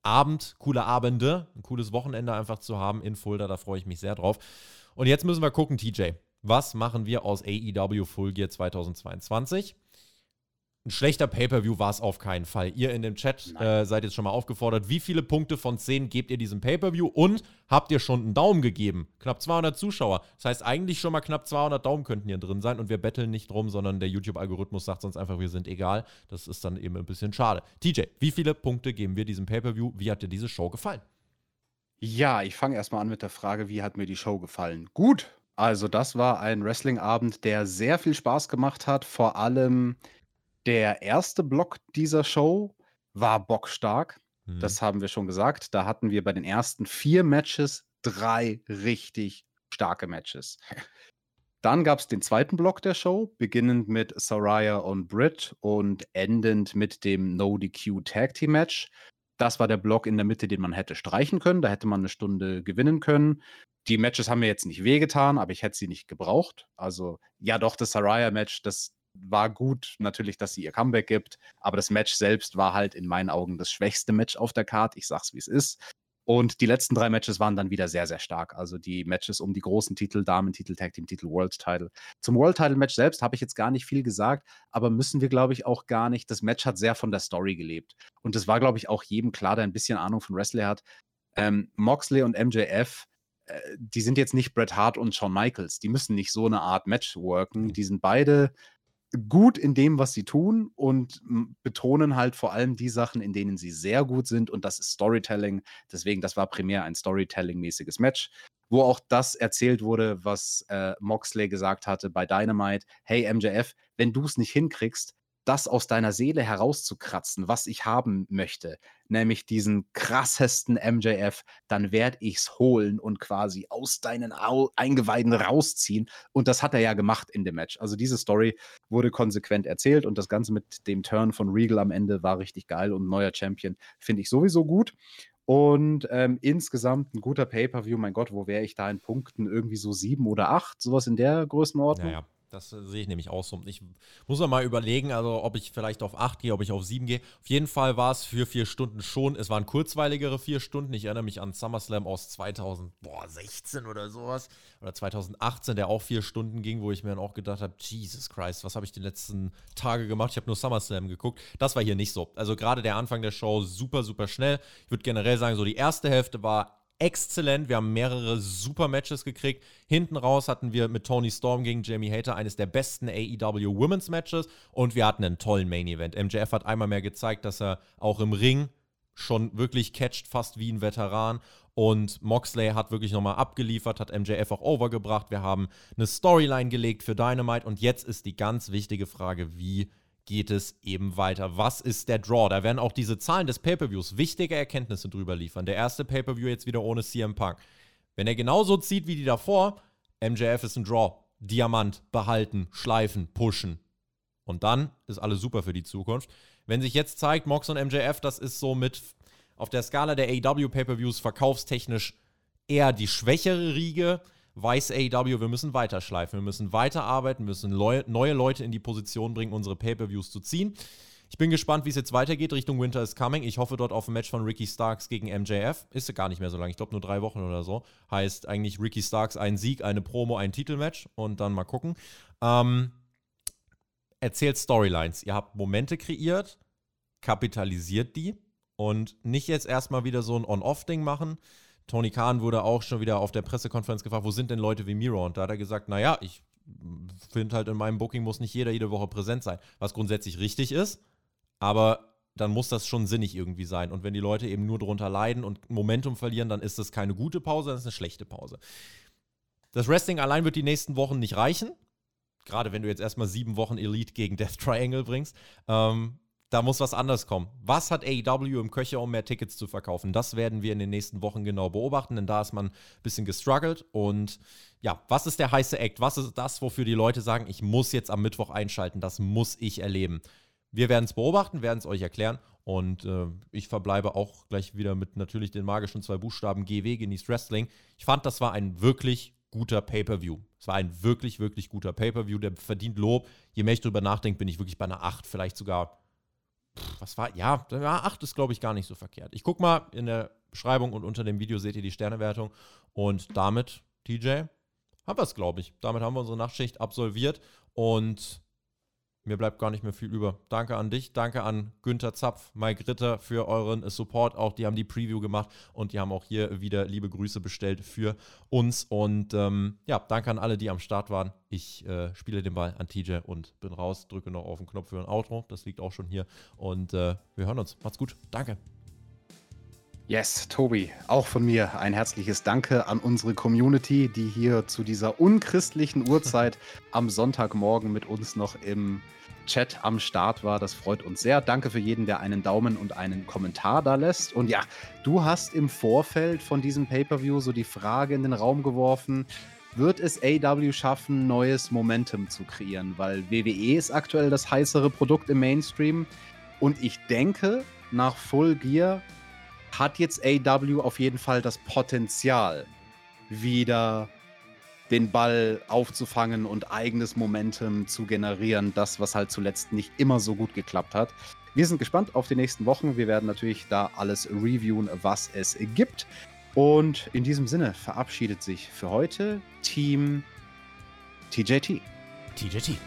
Abend, coole Abende, ein cooles Wochenende einfach zu haben in Fulda. Da freue ich mich sehr drauf. Und jetzt müssen wir gucken, TJ. Was machen wir aus AEW Full Gear 2022? Ein schlechter Pay-Per-View war es auf keinen Fall. Ihr in dem Chat äh, seid jetzt schon mal aufgefordert. Wie viele Punkte von 10 gebt ihr diesem Pay-Per-View? Und habt ihr schon einen Daumen gegeben? Knapp 200 Zuschauer. Das heißt, eigentlich schon mal knapp 200 Daumen könnten hier drin sein. Und wir betteln nicht drum, sondern der YouTube-Algorithmus sagt uns einfach, wir sind egal. Das ist dann eben ein bisschen schade. TJ, wie viele Punkte geben wir diesem Pay-Per-View? Wie hat dir diese Show gefallen? Ja, ich fange erstmal an mit der Frage, wie hat mir die Show gefallen? Gut. Also, das war ein Wrestling-Abend, der sehr viel Spaß gemacht hat. Vor allem der erste Block dieser Show war bockstark. Hm. Das haben wir schon gesagt. Da hatten wir bei den ersten vier Matches drei richtig starke Matches. Dann gab es den zweiten Block der Show, beginnend mit Soraya und Britt und endend mit dem No-DQ Tag Team Match. Das war der Block in der Mitte, den man hätte streichen können. Da hätte man eine Stunde gewinnen können. Die Matches haben mir jetzt nicht wehgetan, aber ich hätte sie nicht gebraucht. Also, ja, doch, das Saraya-Match, das war gut, natürlich, dass sie ihr Comeback gibt. Aber das Match selbst war halt in meinen Augen das schwächste Match auf der Card. Ich sag's, wie es ist. Und die letzten drei Matches waren dann wieder sehr, sehr stark. Also die Matches um die großen Titel, Damentitel, Tag Team Titel, World Title. Zum World Title Match selbst habe ich jetzt gar nicht viel gesagt, aber müssen wir, glaube ich, auch gar nicht. Das Match hat sehr von der Story gelebt. Und es war, glaube ich, auch jedem klar, der ein bisschen Ahnung von Wrestling hat. Ähm, Moxley und MJF die sind jetzt nicht Bret Hart und Shawn Michaels. Die müssen nicht so eine Art Match worken. Die sind beide gut in dem, was sie tun und betonen halt vor allem die Sachen, in denen sie sehr gut sind und das ist Storytelling. Deswegen, das war primär ein Storytelling-mäßiges Match, wo auch das erzählt wurde, was äh, Moxley gesagt hatte bei Dynamite. Hey MJF, wenn du es nicht hinkriegst, das aus deiner Seele herauszukratzen, was ich haben möchte, nämlich diesen krassesten MJF, dann werde ich es holen und quasi aus deinen Au Eingeweiden rausziehen. Und das hat er ja gemacht in dem Match. Also diese Story wurde konsequent erzählt und das Ganze mit dem Turn von Regal am Ende war richtig geil und neuer Champion finde ich sowieso gut. Und ähm, insgesamt ein guter Pay-Per-View. Mein Gott, wo wäre ich da in Punkten? Irgendwie so sieben oder acht, sowas in der Größenordnung. Ja, ja. Das äh, sehe ich nämlich auch so. Ich muss mal überlegen, also ob ich vielleicht auf 8 gehe, ob ich auf 7 gehe. Auf jeden Fall war es für vier Stunden schon. Es waren kurzweiligere vier Stunden. Ich erinnere mich an SummerSlam aus 2016 oder sowas. Oder 2018, der auch vier Stunden ging, wo ich mir dann auch gedacht habe, Jesus Christ, was habe ich die letzten Tage gemacht? Ich habe nur SummerSlam geguckt. Das war hier nicht so. Also gerade der Anfang der Show super, super schnell. Ich würde generell sagen, so die erste Hälfte war exzellent. Wir haben mehrere super Matches gekriegt. Hinten raus hatten wir mit Tony Storm gegen Jamie Hater eines der besten AEW Women's Matches und wir hatten einen tollen Main Event. MJF hat einmal mehr gezeigt, dass er auch im Ring schon wirklich catcht, fast wie ein Veteran. Und Moxley hat wirklich nochmal abgeliefert, hat MJF auch overgebracht. Wir haben eine Storyline gelegt für Dynamite und jetzt ist die ganz wichtige Frage, wie geht es eben weiter. Was ist der Draw? Da werden auch diese Zahlen des Pay-Per-Views wichtige Erkenntnisse drüber liefern. Der erste Pay-Per-View jetzt wieder ohne CM Punk. Wenn er genauso zieht wie die davor, MJF ist ein Draw. Diamant, behalten, schleifen, pushen. Und dann ist alles super für die Zukunft. Wenn sich jetzt zeigt, Mox und MJF, das ist so mit auf der Skala der AEW Pay-Per-Views verkaufstechnisch eher die schwächere Riege weiß AEW, wir müssen weiterschleifen, wir müssen weiterarbeiten, müssen leu neue Leute in die Position bringen, unsere Pay-Per-Views zu ziehen. Ich bin gespannt, wie es jetzt weitergeht Richtung Winter is Coming. Ich hoffe dort auf ein Match von Ricky Starks gegen MJF. Ist ja gar nicht mehr so lange, ich glaube nur drei Wochen oder so. Heißt eigentlich Ricky Starks ein Sieg, eine Promo, ein Titelmatch und dann mal gucken. Ähm, erzählt Storylines. Ihr habt Momente kreiert, kapitalisiert die und nicht jetzt erstmal wieder so ein On-Off-Ding machen, Tony Khan wurde auch schon wieder auf der Pressekonferenz gefragt, wo sind denn Leute wie Miro? Und da hat er gesagt, naja, ich finde halt in meinem Booking muss nicht jeder jede Woche präsent sein, was grundsätzlich richtig ist, aber dann muss das schon sinnig irgendwie sein. Und wenn die Leute eben nur darunter leiden und Momentum verlieren, dann ist das keine gute Pause, dann ist eine schlechte Pause. Das Wrestling allein wird die nächsten Wochen nicht reichen. Gerade wenn du jetzt erstmal sieben Wochen Elite gegen Death Triangle bringst. Ähm, da muss was anderes kommen. Was hat AEW im Köcher, um mehr Tickets zu verkaufen? Das werden wir in den nächsten Wochen genau beobachten, denn da ist man ein bisschen gestruggelt. Und ja, was ist der heiße Act? Was ist das, wofür die Leute sagen, ich muss jetzt am Mittwoch einschalten? Das muss ich erleben. Wir werden es beobachten, werden es euch erklären. Und äh, ich verbleibe auch gleich wieder mit natürlich den magischen zwei Buchstaben GW, genießt Wrestling. Ich fand, das war ein wirklich guter Pay-Per-View. Es war ein wirklich, wirklich guter Pay-Per-View, der verdient Lob. Je mehr ich drüber nachdenke, bin ich wirklich bei einer 8, vielleicht sogar was war, ja, ja 8 ist, glaube ich, gar nicht so verkehrt. Ich gucke mal in der Beschreibung und unter dem Video seht ihr die Sternewertung. Und damit, TJ, haben wir es, glaube ich. Damit haben wir unsere Nachtschicht absolviert und mir bleibt gar nicht mehr viel über. Danke an dich, danke an Günther Zapf, Mike Ritter für euren Support. Auch die haben die Preview gemacht und die haben auch hier wieder liebe Grüße bestellt für uns. Und ähm, ja, danke an alle, die am Start waren. Ich äh, spiele den Ball an TJ und bin raus, drücke noch auf den Knopf für ein Outro. Das liegt auch schon hier. Und äh, wir hören uns. Macht's gut. Danke. Yes, Tobi, auch von mir ein herzliches Danke an unsere Community, die hier zu dieser unchristlichen Uhrzeit am Sonntagmorgen mit uns noch im Chat am Start war. Das freut uns sehr. Danke für jeden, der einen Daumen und einen Kommentar da lässt. Und ja, du hast im Vorfeld von diesem Pay-per-View so die Frage in den Raum geworfen, wird es AW schaffen, neues Momentum zu kreieren? Weil WWE ist aktuell das heißere Produkt im Mainstream. Und ich denke, nach Full Gear hat jetzt AW auf jeden Fall das Potenzial, wieder den Ball aufzufangen und eigenes Momentum zu generieren. Das, was halt zuletzt nicht immer so gut geklappt hat. Wir sind gespannt auf die nächsten Wochen. Wir werden natürlich da alles reviewen, was es gibt. Und in diesem Sinne verabschiedet sich für heute Team TJT. TJT.